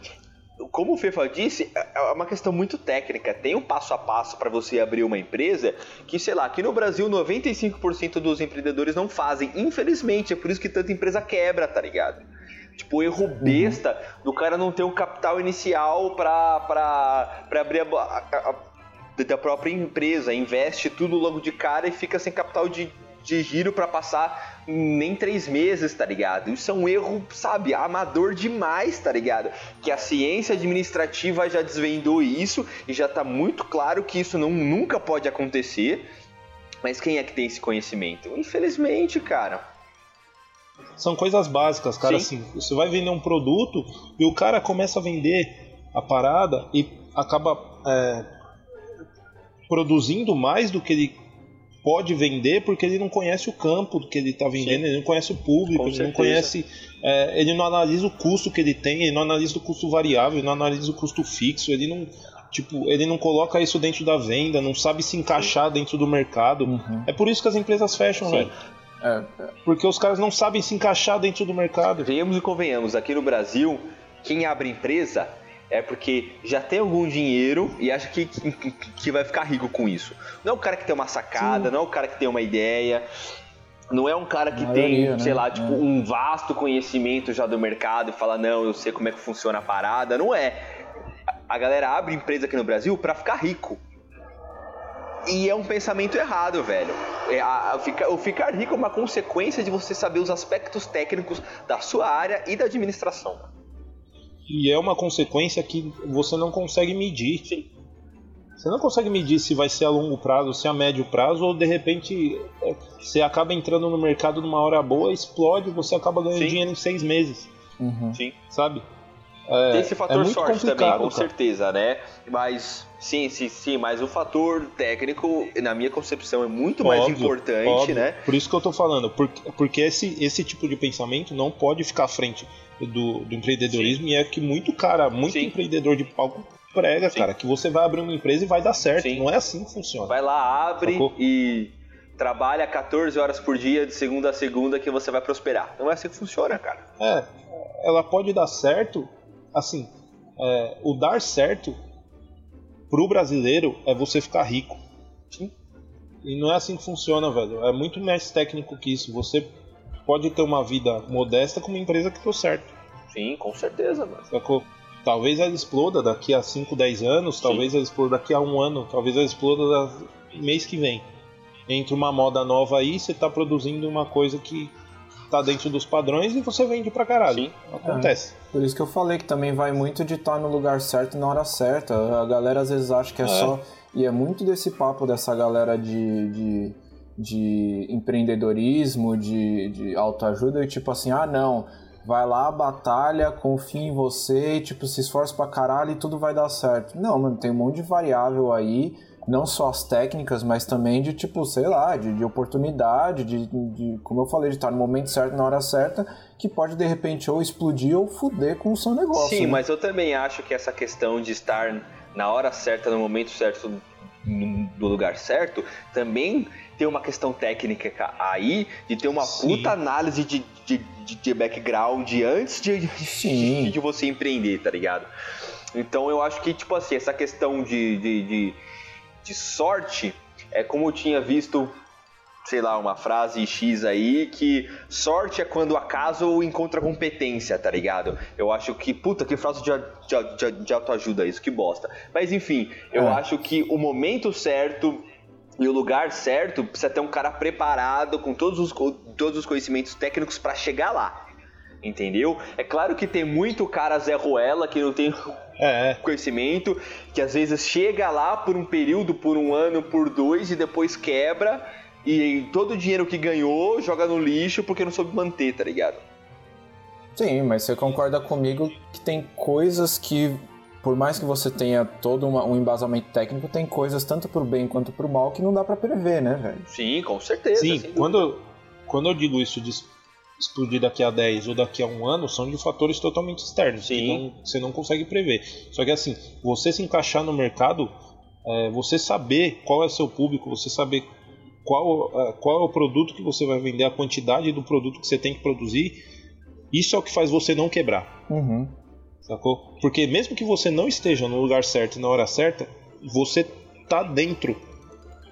como o Fefa disse, é, é uma questão muito técnica. Tem um passo a passo para você abrir uma empresa que, sei lá, aqui no Brasil 95% dos empreendedores não fazem. Infelizmente, é por isso que tanta empresa quebra, tá ligado? Tipo, erro uhum. besta do cara não ter um capital inicial para pra abrir a, a, a, da própria empresa. Investe tudo logo de cara e fica sem capital de, de giro para passar nem três meses, tá ligado? Isso é um erro, sabe, amador demais, tá ligado? Que a ciência administrativa já desvendou isso e já tá muito claro que isso não, nunca pode acontecer. Mas quem é que tem esse conhecimento? Infelizmente, cara.
São coisas básicas, cara. Sim. Assim, você vai vender um produto e o cara começa a vender a parada e acaba é, produzindo mais do que ele pode vender porque ele não conhece o campo que ele está vendendo, Sim. ele não conhece o público, Com ele certeza. não conhece, é, ele não analisa o custo que ele tem, ele não analisa o custo variável, ele não analisa o custo fixo, ele não tipo, ele não coloca isso dentro da venda, não sabe se encaixar Sim. dentro do mercado. Uhum. É por isso que as empresas fecham, velho. É. Porque os caras não sabem se encaixar dentro do mercado.
Venhamos e convenhamos, aqui no Brasil, quem abre empresa é porque já tem algum dinheiro e acha que, que, que, vai ficar rico com isso. Não é o cara que tem uma sacada, Sim. não é o cara que tem uma ideia, não é um cara que maioria, tem, né? sei lá, tipo, é. um vasto conhecimento já do mercado e fala, não, eu sei como é que funciona a parada. Não é. A galera abre empresa aqui no Brasil para ficar rico. E é um pensamento errado, velho. É, a, o ficar rico é uma consequência de você saber os aspectos técnicos da sua área e da administração.
E é uma consequência que você não consegue medir. Você não consegue medir se vai ser a longo prazo, se é a médio prazo, ou de repente é, você acaba entrando no mercado numa hora boa, explode, você acaba ganhando Sim. dinheiro em seis meses.
Uhum. Sim.
Sabe?
É, Tem esse fator é sorte também, com cara. certeza, né? Mas sim, sim, sim, mas o fator técnico, na minha concepção, é muito óbvio, mais importante, óbvio. né?
Por isso que eu tô falando, porque, porque esse, esse tipo de pensamento não pode ficar à frente do, do empreendedorismo sim. e é que muito cara, muito sim. empreendedor de palco prega, sim. cara, que você vai abrir uma empresa e vai dar certo. Não é assim que funciona.
Vai lá, abre Sacou? e trabalha 14 horas por dia, de segunda a segunda, que você vai prosperar. Não é assim que funciona, cara.
É, ela pode dar certo, assim, é, o dar certo pro brasileiro é você ficar rico. Sim. E não é assim que funciona, velho. É muito mais técnico que isso. Você pode ter uma vida modesta com uma empresa que deu certo.
Sim, com certeza, mano.
Sacou? Talvez ela exploda daqui a 5, 10 anos, Sim. talvez ela exploda daqui a um ano, talvez ela exploda mês que vem. Entre uma moda nova aí, você tá produzindo uma coisa que tá dentro dos padrões e você vende pra caralho. Sim. Acontece.
É. Por isso que eu falei que também vai muito de estar no lugar certo e na hora certa. A galera às vezes acha que é, é. só. E é muito desse papo dessa galera de, de de empreendedorismo, de, de autoajuda, e tipo assim, ah não, vai lá, batalha, confia em você, e, tipo, se esforça pra caralho e tudo vai dar certo. Não, mano, tem um monte de variável aí, não só as técnicas, mas também de, tipo, sei lá, de, de oportunidade, de, de, como eu falei, de estar no momento certo, na hora certa, que pode, de repente, ou explodir ou fuder com o seu negócio.
Sim, né? mas eu também acho que essa questão de estar na hora certa, no momento certo, no lugar certo, também ter uma questão técnica aí, de ter uma Sim. puta análise de, de, de, background antes de, de, de, você empreender, tá ligado? Então eu acho que, tipo assim, essa questão de, de, de, de sorte é como eu tinha visto sei lá, uma frase X aí que sorte é quando acaso encontra competência, tá ligado? Eu acho que, puta, que frase de, de, de, de autoajuda isso, que bosta. Mas enfim, eu é. acho que o momento certo e o lugar certo precisa ter um cara preparado com todos os, todos os conhecimentos técnicos para chegar lá. Entendeu? É claro que tem muito cara Zé Ruela que não tem é, é. conhecimento, que às vezes chega lá por um período, por um ano, por dois e depois quebra e todo o dinheiro que ganhou joga no lixo porque não soube manter, tá ligado?
Sim, mas você concorda comigo que tem coisas que por mais que você tenha todo uma, um embasamento técnico, tem coisas tanto pro bem quanto pro mal que não dá para prever, né, velho?
Sim, com certeza.
Sim, quando, quando eu digo isso de explodir daqui a 10 ou daqui a um ano, são de fatores totalmente externos, Sim. que não, você não consegue prever. Só que assim, você se encaixar no mercado, é, você saber qual é seu público, você saber qual, é, qual é o produto que você vai vender, a quantidade do produto que você tem que produzir, isso é o que faz você não quebrar.
Uhum.
Sacou? Porque mesmo que você não esteja no lugar certo e na hora certa, você tá dentro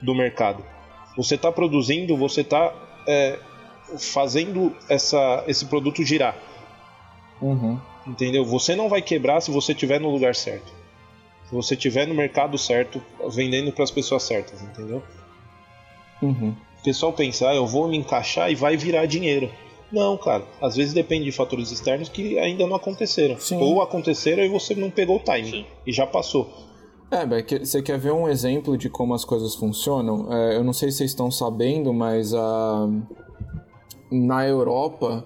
do mercado. Você tá produzindo, você tá é, fazendo essa, esse produto girar.
Uhum.
Entendeu? Você não vai quebrar se você estiver no lugar certo. Se você estiver no mercado certo, vendendo para as pessoas certas, entendeu?
Uhum.
O pessoal pensa, ah, eu vou me encaixar e vai virar dinheiro. Não, cara. Às vezes depende de fatores externos que ainda não aconteceram. Sim. Ou aconteceram e você não pegou o time. Sim. E já passou.
É, Beck, você quer ver um exemplo de como as coisas funcionam? É, eu não sei se vocês estão sabendo, mas a... na Europa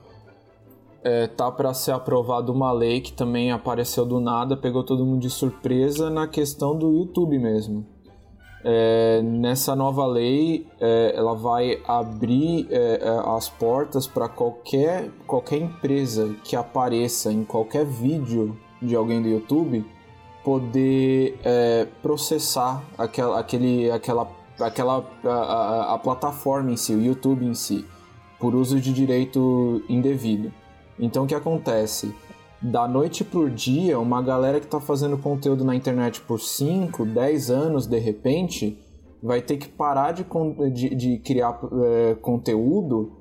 é, tá para ser aprovada uma lei que também apareceu do nada, pegou todo mundo de surpresa na questão do YouTube mesmo. É, nessa nova lei, é, ela vai abrir é, é as portas para qualquer, qualquer empresa que apareça em qualquer vídeo de alguém do YouTube poder é, processar aquela, aquele, aquela, aquela a, a, a plataforma em si, o YouTube em si, por uso de direito indevido. Então o que acontece? Da noite pro dia, uma galera que tá fazendo conteúdo na internet por 5, 10 anos, de repente, vai ter que parar de, de, de criar é, conteúdo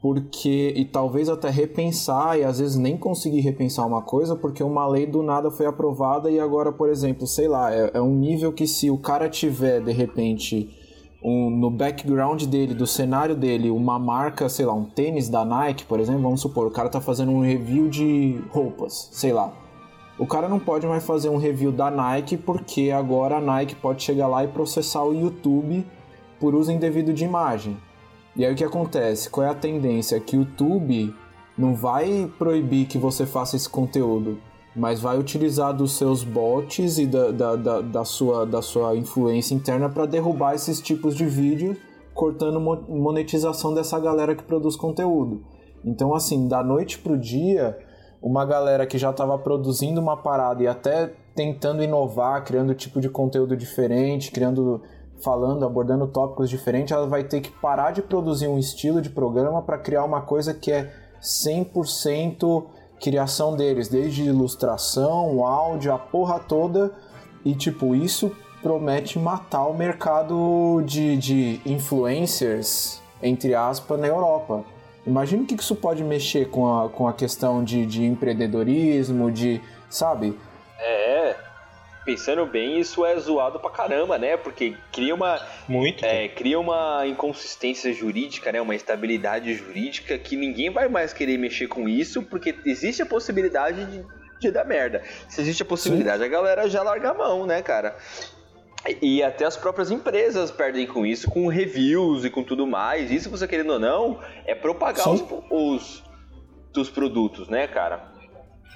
porque e talvez até repensar e às vezes nem conseguir repensar uma coisa porque uma lei do nada foi aprovada e agora, por exemplo, sei lá, é, é um nível que se o cara tiver de repente um, no background dele, do cenário dele, uma marca, sei lá, um tênis da Nike, por exemplo, vamos supor, o cara tá fazendo um review de roupas, sei lá. O cara não pode mais fazer um review da Nike porque agora a Nike pode chegar lá e processar o YouTube por uso indevido de imagem. E aí o que acontece? Qual é a tendência? Que o YouTube não vai proibir que você faça esse conteúdo mas vai utilizar dos seus bots e da, da, da, da sua, da sua influência interna para derrubar esses tipos de vídeos, cortando monetização dessa galera que produz conteúdo. Então, assim, da noite pro dia, uma galera que já estava produzindo uma parada e até tentando inovar, criando tipo de conteúdo diferente, criando, falando, abordando tópicos diferentes, ela vai ter que parar de produzir um estilo de programa para criar uma coisa que é 100% criação deles, desde ilustração, áudio, a porra toda. E tipo, isso promete matar o mercado de, de influencers, entre aspas, na Europa. Imagina o que isso pode mexer com a, com a questão de, de empreendedorismo, de. sabe?
É, pensando bem, isso é zoado pra caramba, né? Porque cria uma.
Muito.
É, cria uma inconsistência jurídica, né? Uma estabilidade jurídica que ninguém vai mais querer mexer com isso, porque existe a possibilidade de, de dar merda. Se existe a possibilidade, Sim. a galera já larga a mão, né, cara? E até as próprias empresas perdem com isso, com reviews e com tudo mais. Isso, você querendo ou não, é propagar os, os dos produtos, né, cara?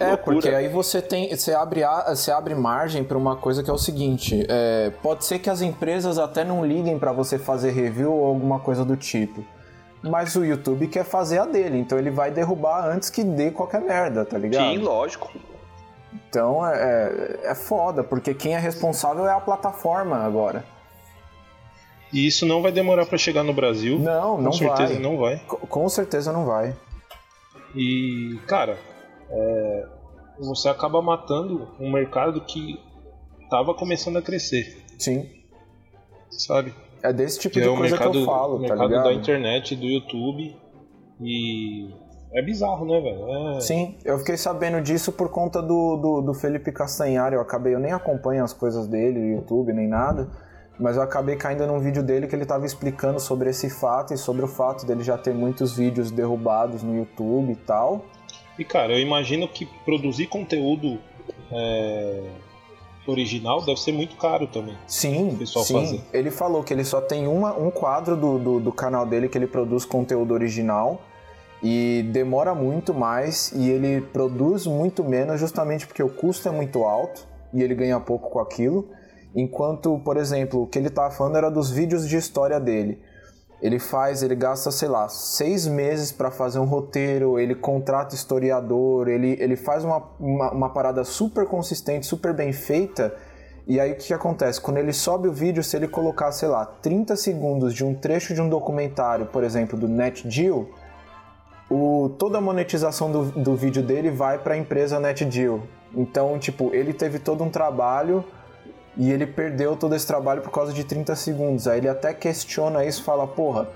É, Loucura. porque aí você tem, você abre, você abre margem para uma coisa que é o seguinte: é, pode ser que as empresas até não liguem para você fazer review ou alguma coisa do tipo, mas o YouTube quer fazer a dele, então ele vai derrubar antes que dê qualquer merda, tá ligado?
Sim, lógico.
Então é, é, é foda, porque quem é responsável é a plataforma agora.
E isso não vai demorar para chegar no Brasil.
Não, não
com certeza
vai.
não vai.
Com certeza não vai.
E, cara, é, você acaba matando um mercado que estava começando a crescer.
Sim.
Sabe?
é desse tipo que de é coisa mercado, que eu falo, tá
mercado
ligado?
da internet, do YouTube e é bizarro, né, velho?
É... Sim, eu fiquei sabendo disso por conta do, do, do, Felipe Castanhari. Eu acabei, eu nem acompanho as coisas dele, no YouTube, nem nada. Mas eu acabei caindo num vídeo dele que ele estava explicando sobre esse fato e sobre o fato dele já ter muitos vídeos derrubados no YouTube e tal.
E cara, eu imagino que produzir conteúdo é, original deve ser muito caro também.
Sim, sim. Fazer. Ele falou que ele só tem uma, um quadro do, do, do canal dele que ele produz conteúdo original e demora muito mais e ele produz muito menos justamente porque o custo é muito alto e ele ganha pouco com aquilo. Enquanto, por exemplo, o que ele estava falando era dos vídeos de história dele. Ele faz, ele gasta, sei lá, seis meses para fazer um roteiro, ele contrata historiador, ele, ele faz uma, uma, uma, parada super consistente, super bem feita. E aí o que, acontece? Quando ele sobe o vídeo, se ele colocar, sei lá, 30 segundos de um trecho de um documentário, por exemplo, do NetGeo, o, toda a monetização do, do vídeo dele vai para a empresa NetDeal. Então, tipo, ele teve todo um trabalho e ele perdeu todo esse trabalho por causa de 30 segundos. Aí ele até questiona isso, fala, porra,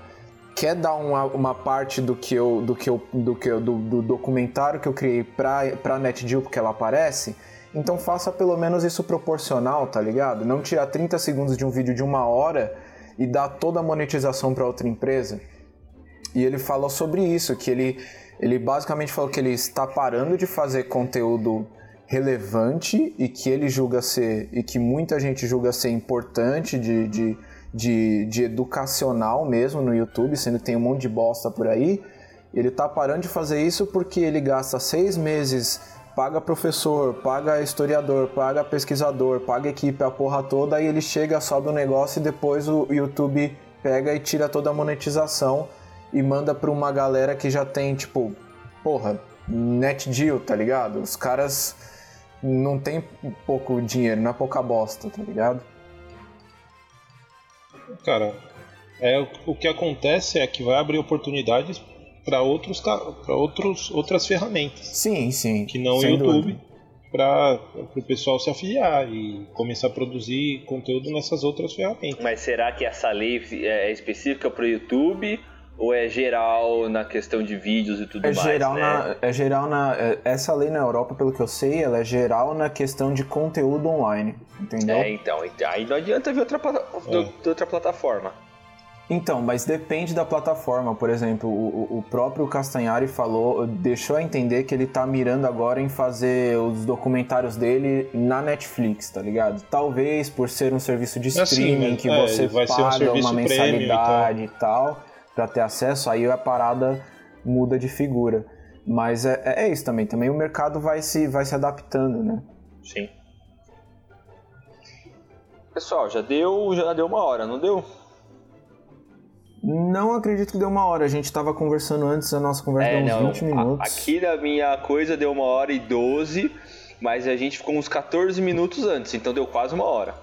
quer dar uma, uma parte do que eu do que eu do que eu, do, do documentário que eu criei para para NetDeal porque ela aparece? Então faça pelo menos isso proporcional, tá ligado? Não tirar 30 segundos de um vídeo de uma hora e dar toda a monetização para outra empresa. E ele falou sobre isso, que ele, ele basicamente falou que ele está parando de fazer conteúdo relevante e que ele julga ser, e que muita gente julga ser importante de, de, de, de educacional mesmo no YouTube, sendo que tem um monte de bosta por aí. Ele está parando de fazer isso porque ele gasta seis meses, paga professor, paga historiador, paga pesquisador, paga equipe, a porra toda, aí ele chega, sobe o negócio e depois o YouTube pega e tira toda a monetização e manda pra uma galera que já tem, tipo, porra, net deal, tá ligado? Os caras não tem pouco dinheiro, não é pouca bosta, tá ligado?
Cara, é, o que acontece é que vai abrir oportunidades para outros para outros outras ferramentas.
Sim, sim.
Que não o YouTube para o pessoal se afiliar e começar a produzir conteúdo nessas outras ferramentas.
Mas será que essa lei é específica para o YouTube ou é geral na questão de vídeos e tudo
é
mais?
Geral
né?
na, é geral na. É, essa lei na Europa, pelo que eu sei, ela é geral na questão de conteúdo online. Entendeu?
É, então. Aí não adianta ver outra, é. outra plataforma.
Então, mas depende da plataforma. Por exemplo, o, o próprio Castanhari falou, deixou a entender que ele tá mirando agora em fazer os documentários dele na Netflix, tá ligado? Talvez por ser um serviço de streaming assim, que é, você paga um uma mensalidade e tal para ter acesso, aí a parada muda de figura. Mas é, é, isso também. Também o mercado vai se, vai se adaptando, né?
Sim. Pessoal, já deu, já deu uma hora, não deu?
Não acredito que deu uma hora. A gente estava conversando antes, a nossa conversa é, deu uns não, 20 minutos.
Aqui na minha coisa deu uma hora e 12, mas a gente ficou uns 14 minutos antes, então deu quase uma hora.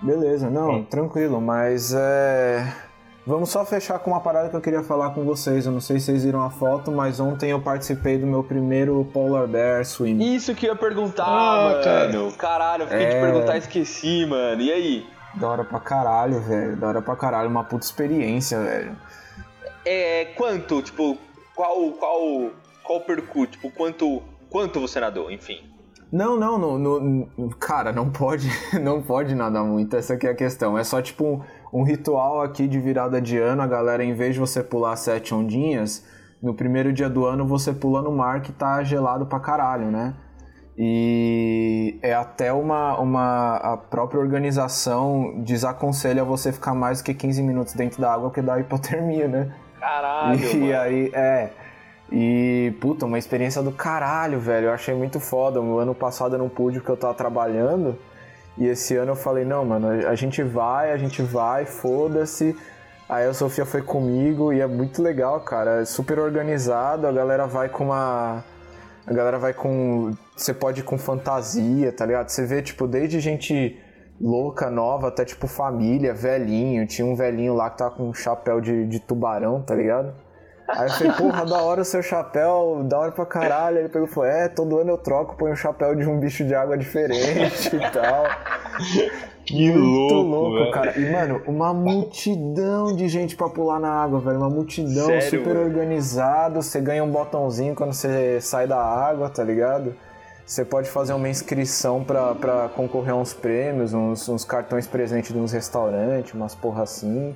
Beleza, não, hum. tranquilo, mas é. Vamos só fechar com uma parada que eu queria falar com vocês. Eu não sei se vocês viram a foto, mas ontem eu participei do meu primeiro Polar Bear Swim.
Isso que eu ia perguntar, ah, mano. Cara. Caralho, eu fiquei é... de perguntar e esqueci, mano. E aí?
Da hora pra caralho, velho. Da hora pra caralho. Uma puta experiência, velho.
É. Quanto? Tipo, qual. Qual. Qual percurso? Tipo, quanto. Quanto você nadou, enfim?
Não, não, no, no, cara, não pode, não pode nadar muito, essa aqui é a questão. É só tipo um ritual aqui de virada de ano, a galera, em vez de você pular sete ondinhas, no primeiro dia do ano você pula no mar que tá gelado pra caralho, né? E é até uma, uma a própria organização desaconselha você ficar mais do que 15 minutos dentro da água porque dá hipotermia, né?
Caralho,
e,
mano.
aí, é. E, puta, uma experiência do caralho, velho. Eu achei muito foda. O ano passado eu não pude porque eu tava trabalhando. E esse ano eu falei, não, mano, a gente vai, a gente vai, foda-se. Aí a Sofia foi comigo e é muito legal, cara. É super organizado, a galera vai com uma. A galera vai com. Você pode ir com fantasia, tá ligado? Você vê, tipo, desde gente louca, nova, até tipo família, velhinho. Tinha um velhinho lá que tava com um chapéu de, de tubarão, tá ligado? Aí eu falei, porra, da hora o seu chapéu, da hora pra caralho. Ele pegou e falou, é, todo ano eu troco, põe um chapéu de um bicho de água diferente e tal.
Que
Muito
louco,
louco,
velho.
cara. E, mano, uma multidão de gente pra pular na água, velho. Uma multidão
Sério,
super
mano?
organizado. Você ganha um botãozinho quando você sai da água, tá ligado? Você pode fazer uma inscrição pra, pra concorrer a uns prêmios, uns, uns cartões presentes de uns restaurantes, umas porra assim.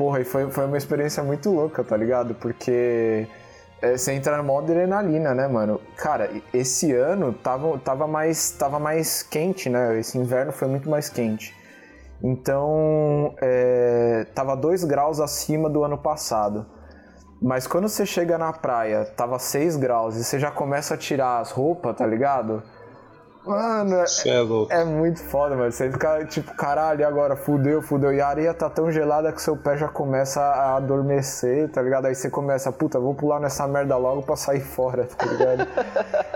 Porra, e foi, foi uma experiência muito louca, tá ligado? Porque é, você entra no modo adrenalina, né, mano? Cara, esse ano tava, tava, mais, tava mais quente, né? Esse inverno foi muito mais quente. Então, é, tava 2 graus acima do ano passado. Mas quando você chega na praia, tava 6 graus e você já começa a tirar as roupas, tá ligado? Mano, é,
Cê é louco.
é muito foda, mano. Você fica tipo, caralho, agora fudeu, fudeu. E a areia tá tão gelada que seu pé já começa a adormecer, tá ligado? Aí você começa, puta, vou pular nessa merda logo pra sair fora, tá ligado?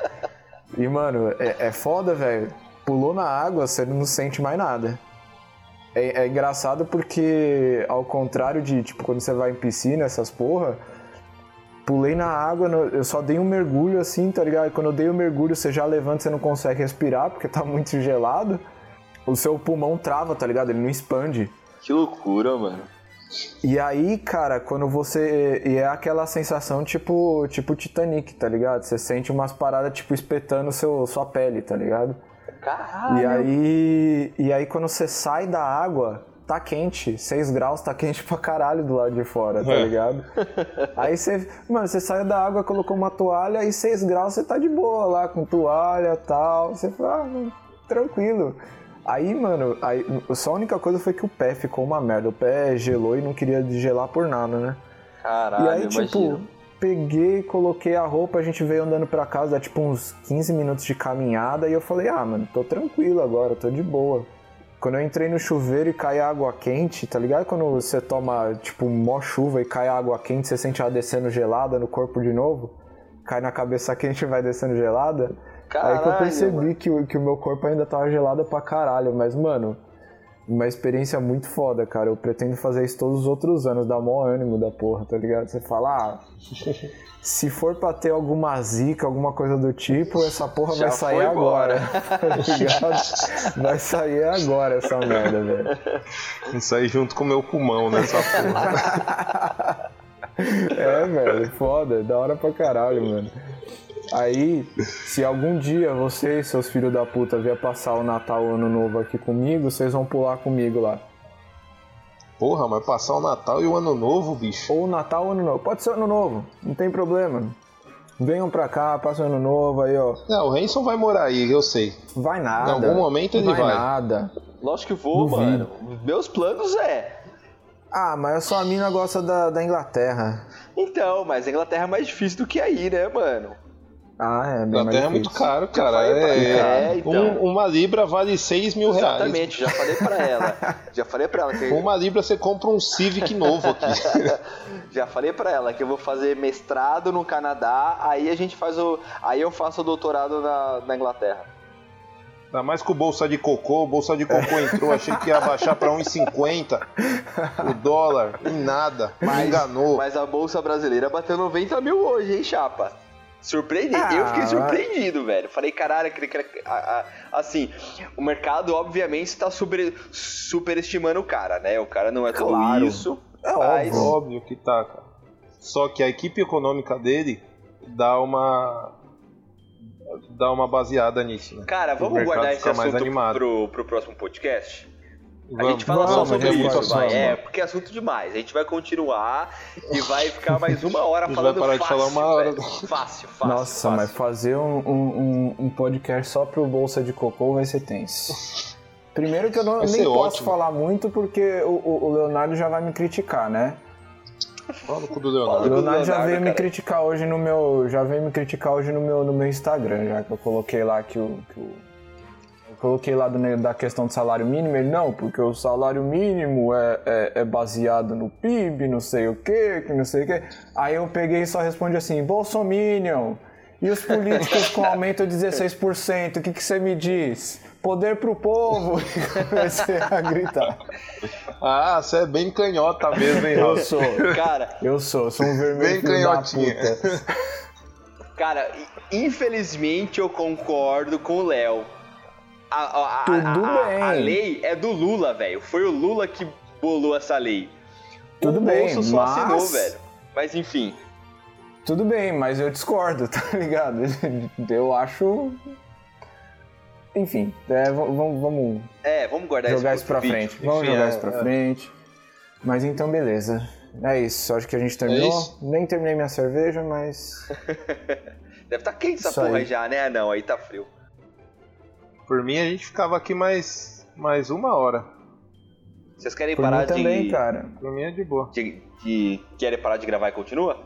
e, mano, é, é foda, velho. Pulou na água, você não sente mais nada. É, é engraçado porque, ao contrário de, tipo, quando você vai em piscina, essas porra, pulei na água, eu só dei um mergulho assim, tá ligado? Quando eu dei o mergulho, você já levanta, você não consegue respirar porque tá muito gelado. O seu pulmão trava, tá ligado? Ele não expande.
Que loucura, mano.
E aí, cara, quando você. E é aquela sensação tipo, tipo Titanic, tá ligado? Você sente umas paradas, tipo, espetando seu, sua pele, tá ligado?
Caralho.
E aí, e aí quando você sai da água, tá quente. 6 graus tá quente pra caralho do lado de fora, tá
É.
ligado? Aí você, mano, você saiu da água, colocou uma toalha e 6 graus você tá de boa lá com toalha e tal. Você fala, ah, tranquilo. Aí, mano, aí, só a única coisa foi que o pé ficou uma merda. O pé gelou e não queria gelar por nada, né?
Caralho,
e aí, tipo,
imagino.
peguei, coloquei a roupa, a gente veio andando pra casa, tipo uns 15 minutos de caminhada, e eu falei, ah, mano, tô tranquilo agora, tô de boa. Quando eu entrei no chuveiro e cai água quente, tá ligado? Quando você toma, tipo, mó chuva e cai água quente, você sente ela descendo gelada no corpo de novo? Cai na cabeça quente e vai descendo gelada? Aí que eu
Caralho,
percebi
mano.
que, o- que o meu corpo ainda tava gelado pra caralho, mas, mano, uma experiência muito foda, cara. Eu pretendo fazer isso todos os outros anos, dar maior ânimo da porra, tá ligado? Você fala, ah, se for pra ter alguma zica, alguma coisa do tipo, essa porra
Já
vai sair agora. tá ligado? Vai sair agora essa merda, velho.
Isso aí junto com o meu pulmão nessa porra.
É, velho, foda, da hora pra caralho, mano. Aí, se algum dia você e seus filhos da puta vier passar o Natal o Ano Novo aqui comigo, vocês vão pular comigo lá.
Porra, mas passar o Natal e o Ano Novo, bicho.
Ou Natal ou Ano Novo. Pode ser Ano Novo, não tem problema. Venham pra cá, passem o Ano Novo aí, ó.
Não, o Renson vai morar aí, eu sei.
Vai nada.
Em algum momento ele
vai.
vai.
nada.
Lógico que vou,
Duvido.
mano. Meus planos é.
Ah, mas a sua mina gosta da, da Inglaterra.
Então, mas a Inglaterra é mais difícil do que aí, né, mano?
Ah, é bem
Inglaterra é muito caro, cara.
pra-
É,
É, então.
um- uma libra vale 6 mil reais.
Exatamente, já falei pra ela. Já falei pra ela que
Com uma libra você compra um Civic novo aqui.
já falei para ela que eu vou fazer mestrado no Canadá, aí a gente faz o aí eu faço o doutorado na, na Inglaterra.
Ainda mais com bolsa de cocô, o bolsa de cocô entrou, achei que ia baixar pra 1,50 o dólar, em nada, me enganou.
Mas a bolsa brasileira bateu 90 mil hoje, hein, chapa? Surpreendente.
Ah,
eu fiquei
mas-
surpreendido, velho. Falei, caralho, aquele- aquele- a- a- assim, o mercado obviamente está super, superestimando o cara, né? O cara não é tudo
Claro.
isso.
É
mas,
óbvio.
Óbvio que tá, cara. Só que a equipe econômica dele dá uma dá uma baseada nisso, né?
cara, vamos guardar esse assunto
animado.
pro, pro próximo podcast? A
Vamos,
gente fala só
vamos,
sobre
é
isso, vai. É, porque é assunto demais. A gente vai continuar e vai ficar mais uma hora
A
falando
vai parar de
fácil,
falar uma hora.
velho. Fácil, fácil.
Nossa,
fácil.
mas fazer um, um, um- podcast só pro Bolsa de Cocô vai ser tenso. Primeiro que eu não, nem
ser
posso
ótimo.
falar muito porque o, o- Leonardo já vai me criticar, né?
Fala no cu do
O
Leonardo.
Leonardo já
Leonardo,
veio me
cara.
criticar hoje no meu. Já veio me criticar hoje no meu, no meu Instagram, já que eu coloquei lá que o. que o- coloquei lá do da questão do salário mínimo, ele não, porque o salário mínimo é, é, é baseado no PIB, não sei o que, que não sei o que. Aí eu peguei e só respondi assim, Bolsominion, e os políticos com aumento de 16%, o que, que você me diz? Poder pro povo! E comecei a gritar.
Ah, você é bem canhota mesmo, hein,
Eu
Raul?
sou,
Cara,
eu sou, sou um vermelho
Bem canhotinha.
puta.
cara, infelizmente eu concordo com o Léo. A, a,
Tudo
a,
bem.
a lei é do Lula, velho. Foi o Lula que bolou essa lei.
Tudo
o
bem,
Bolso só
mas-
assinou, velho. Mas enfim.
Tudo bem, mas eu discordo, tá ligado? Eu acho. Enfim, é, vamos, vamos
É, vamos guardar
jogar
isso
isso pra
pro
frente.
vídeo.
Vamos
Enfim,
jogar
é,
isso pra
é.
frente. Mas então, beleza. É isso. Acho que a gente terminou.
isso?
Nem terminei minha cerveja, mas.
Deve estar quente essa
Isso
porra
aí.
já, né? Ah, Não, aí tá frio.
Por mim, a gente ficava aqui mais, mais uma hora.
Vocês querem
Por
parar
mim também,
de,
cara.
Por mim é de boa.
de, de- Querem parar de gravar e continua?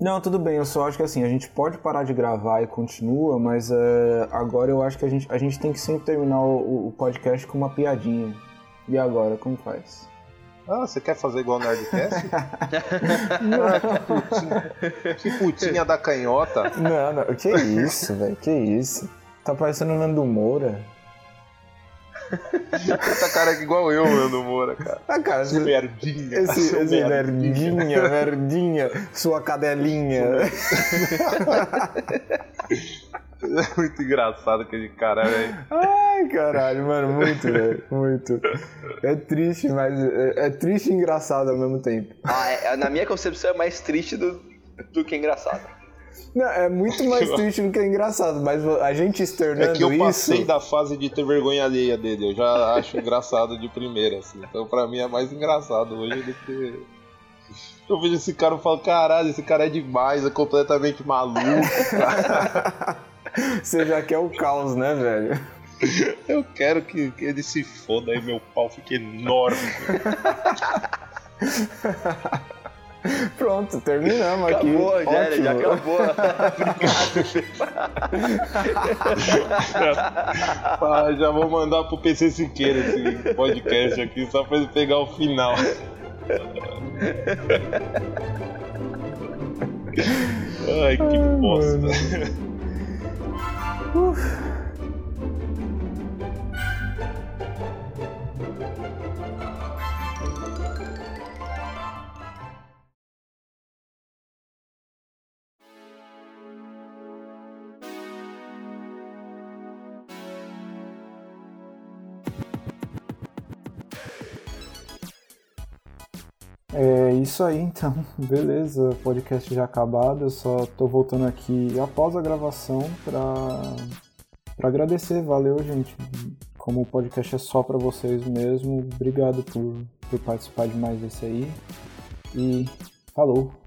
Não, tudo bem. Eu só acho que assim, a gente pode parar de gravar e continua, mas é, agora eu acho que a gente, a gente tem que sempre terminar o, o podcast com uma piadinha. E agora, como faz?
Ah, você quer fazer igual o Nerdcast? que putinha da canhota.
Não, não. Que isso, velho? Que isso? Tá parecendo o Nando Moura.
Essa cara é igual eu, Nando Moura, cara.
Ah, cara,
Esse merdinha.
Esse, esse verdinha, verdinha, sua cadelinha.
É muito engraçado aquele cara, velho.
Ai, caralho, mano, muito, velho, muito. É triste, mas é, é triste e engraçado ao mesmo tempo.
Ah, é- na minha concepção é mais triste do, do que engraçado.
Não, é muito mais triste do que engraçado, mas a gente
É
externando
que eu passei
isso...
da fase de ter vergonha alheia dele. Eu já acho engraçado de primeira, assim. Então pra mim é mais engraçado hoje do que. Eu vejo esse cara e falo, caralho, esse cara é demais, é completamente maluco.
Você já quer o caos, né, velho?
Eu quero que, que ele se foda e meu pau fique enorme.
Pronto, terminamos aqui.
Acabou, já, era, já
Ótimo.
acabou.
Ah, já vou mandar pro PC Siqueira esse podcast aqui, só pra ele pegar o final. Ai, que bosta.
É isso aí, então. Beleza, podcast já acabado. Eu só tô voltando aqui após a gravação pra, pra agradecer. Valeu, gente. Como o podcast é só pra vocês mesmo, obrigado por, por participar de mais esse aí. E falou!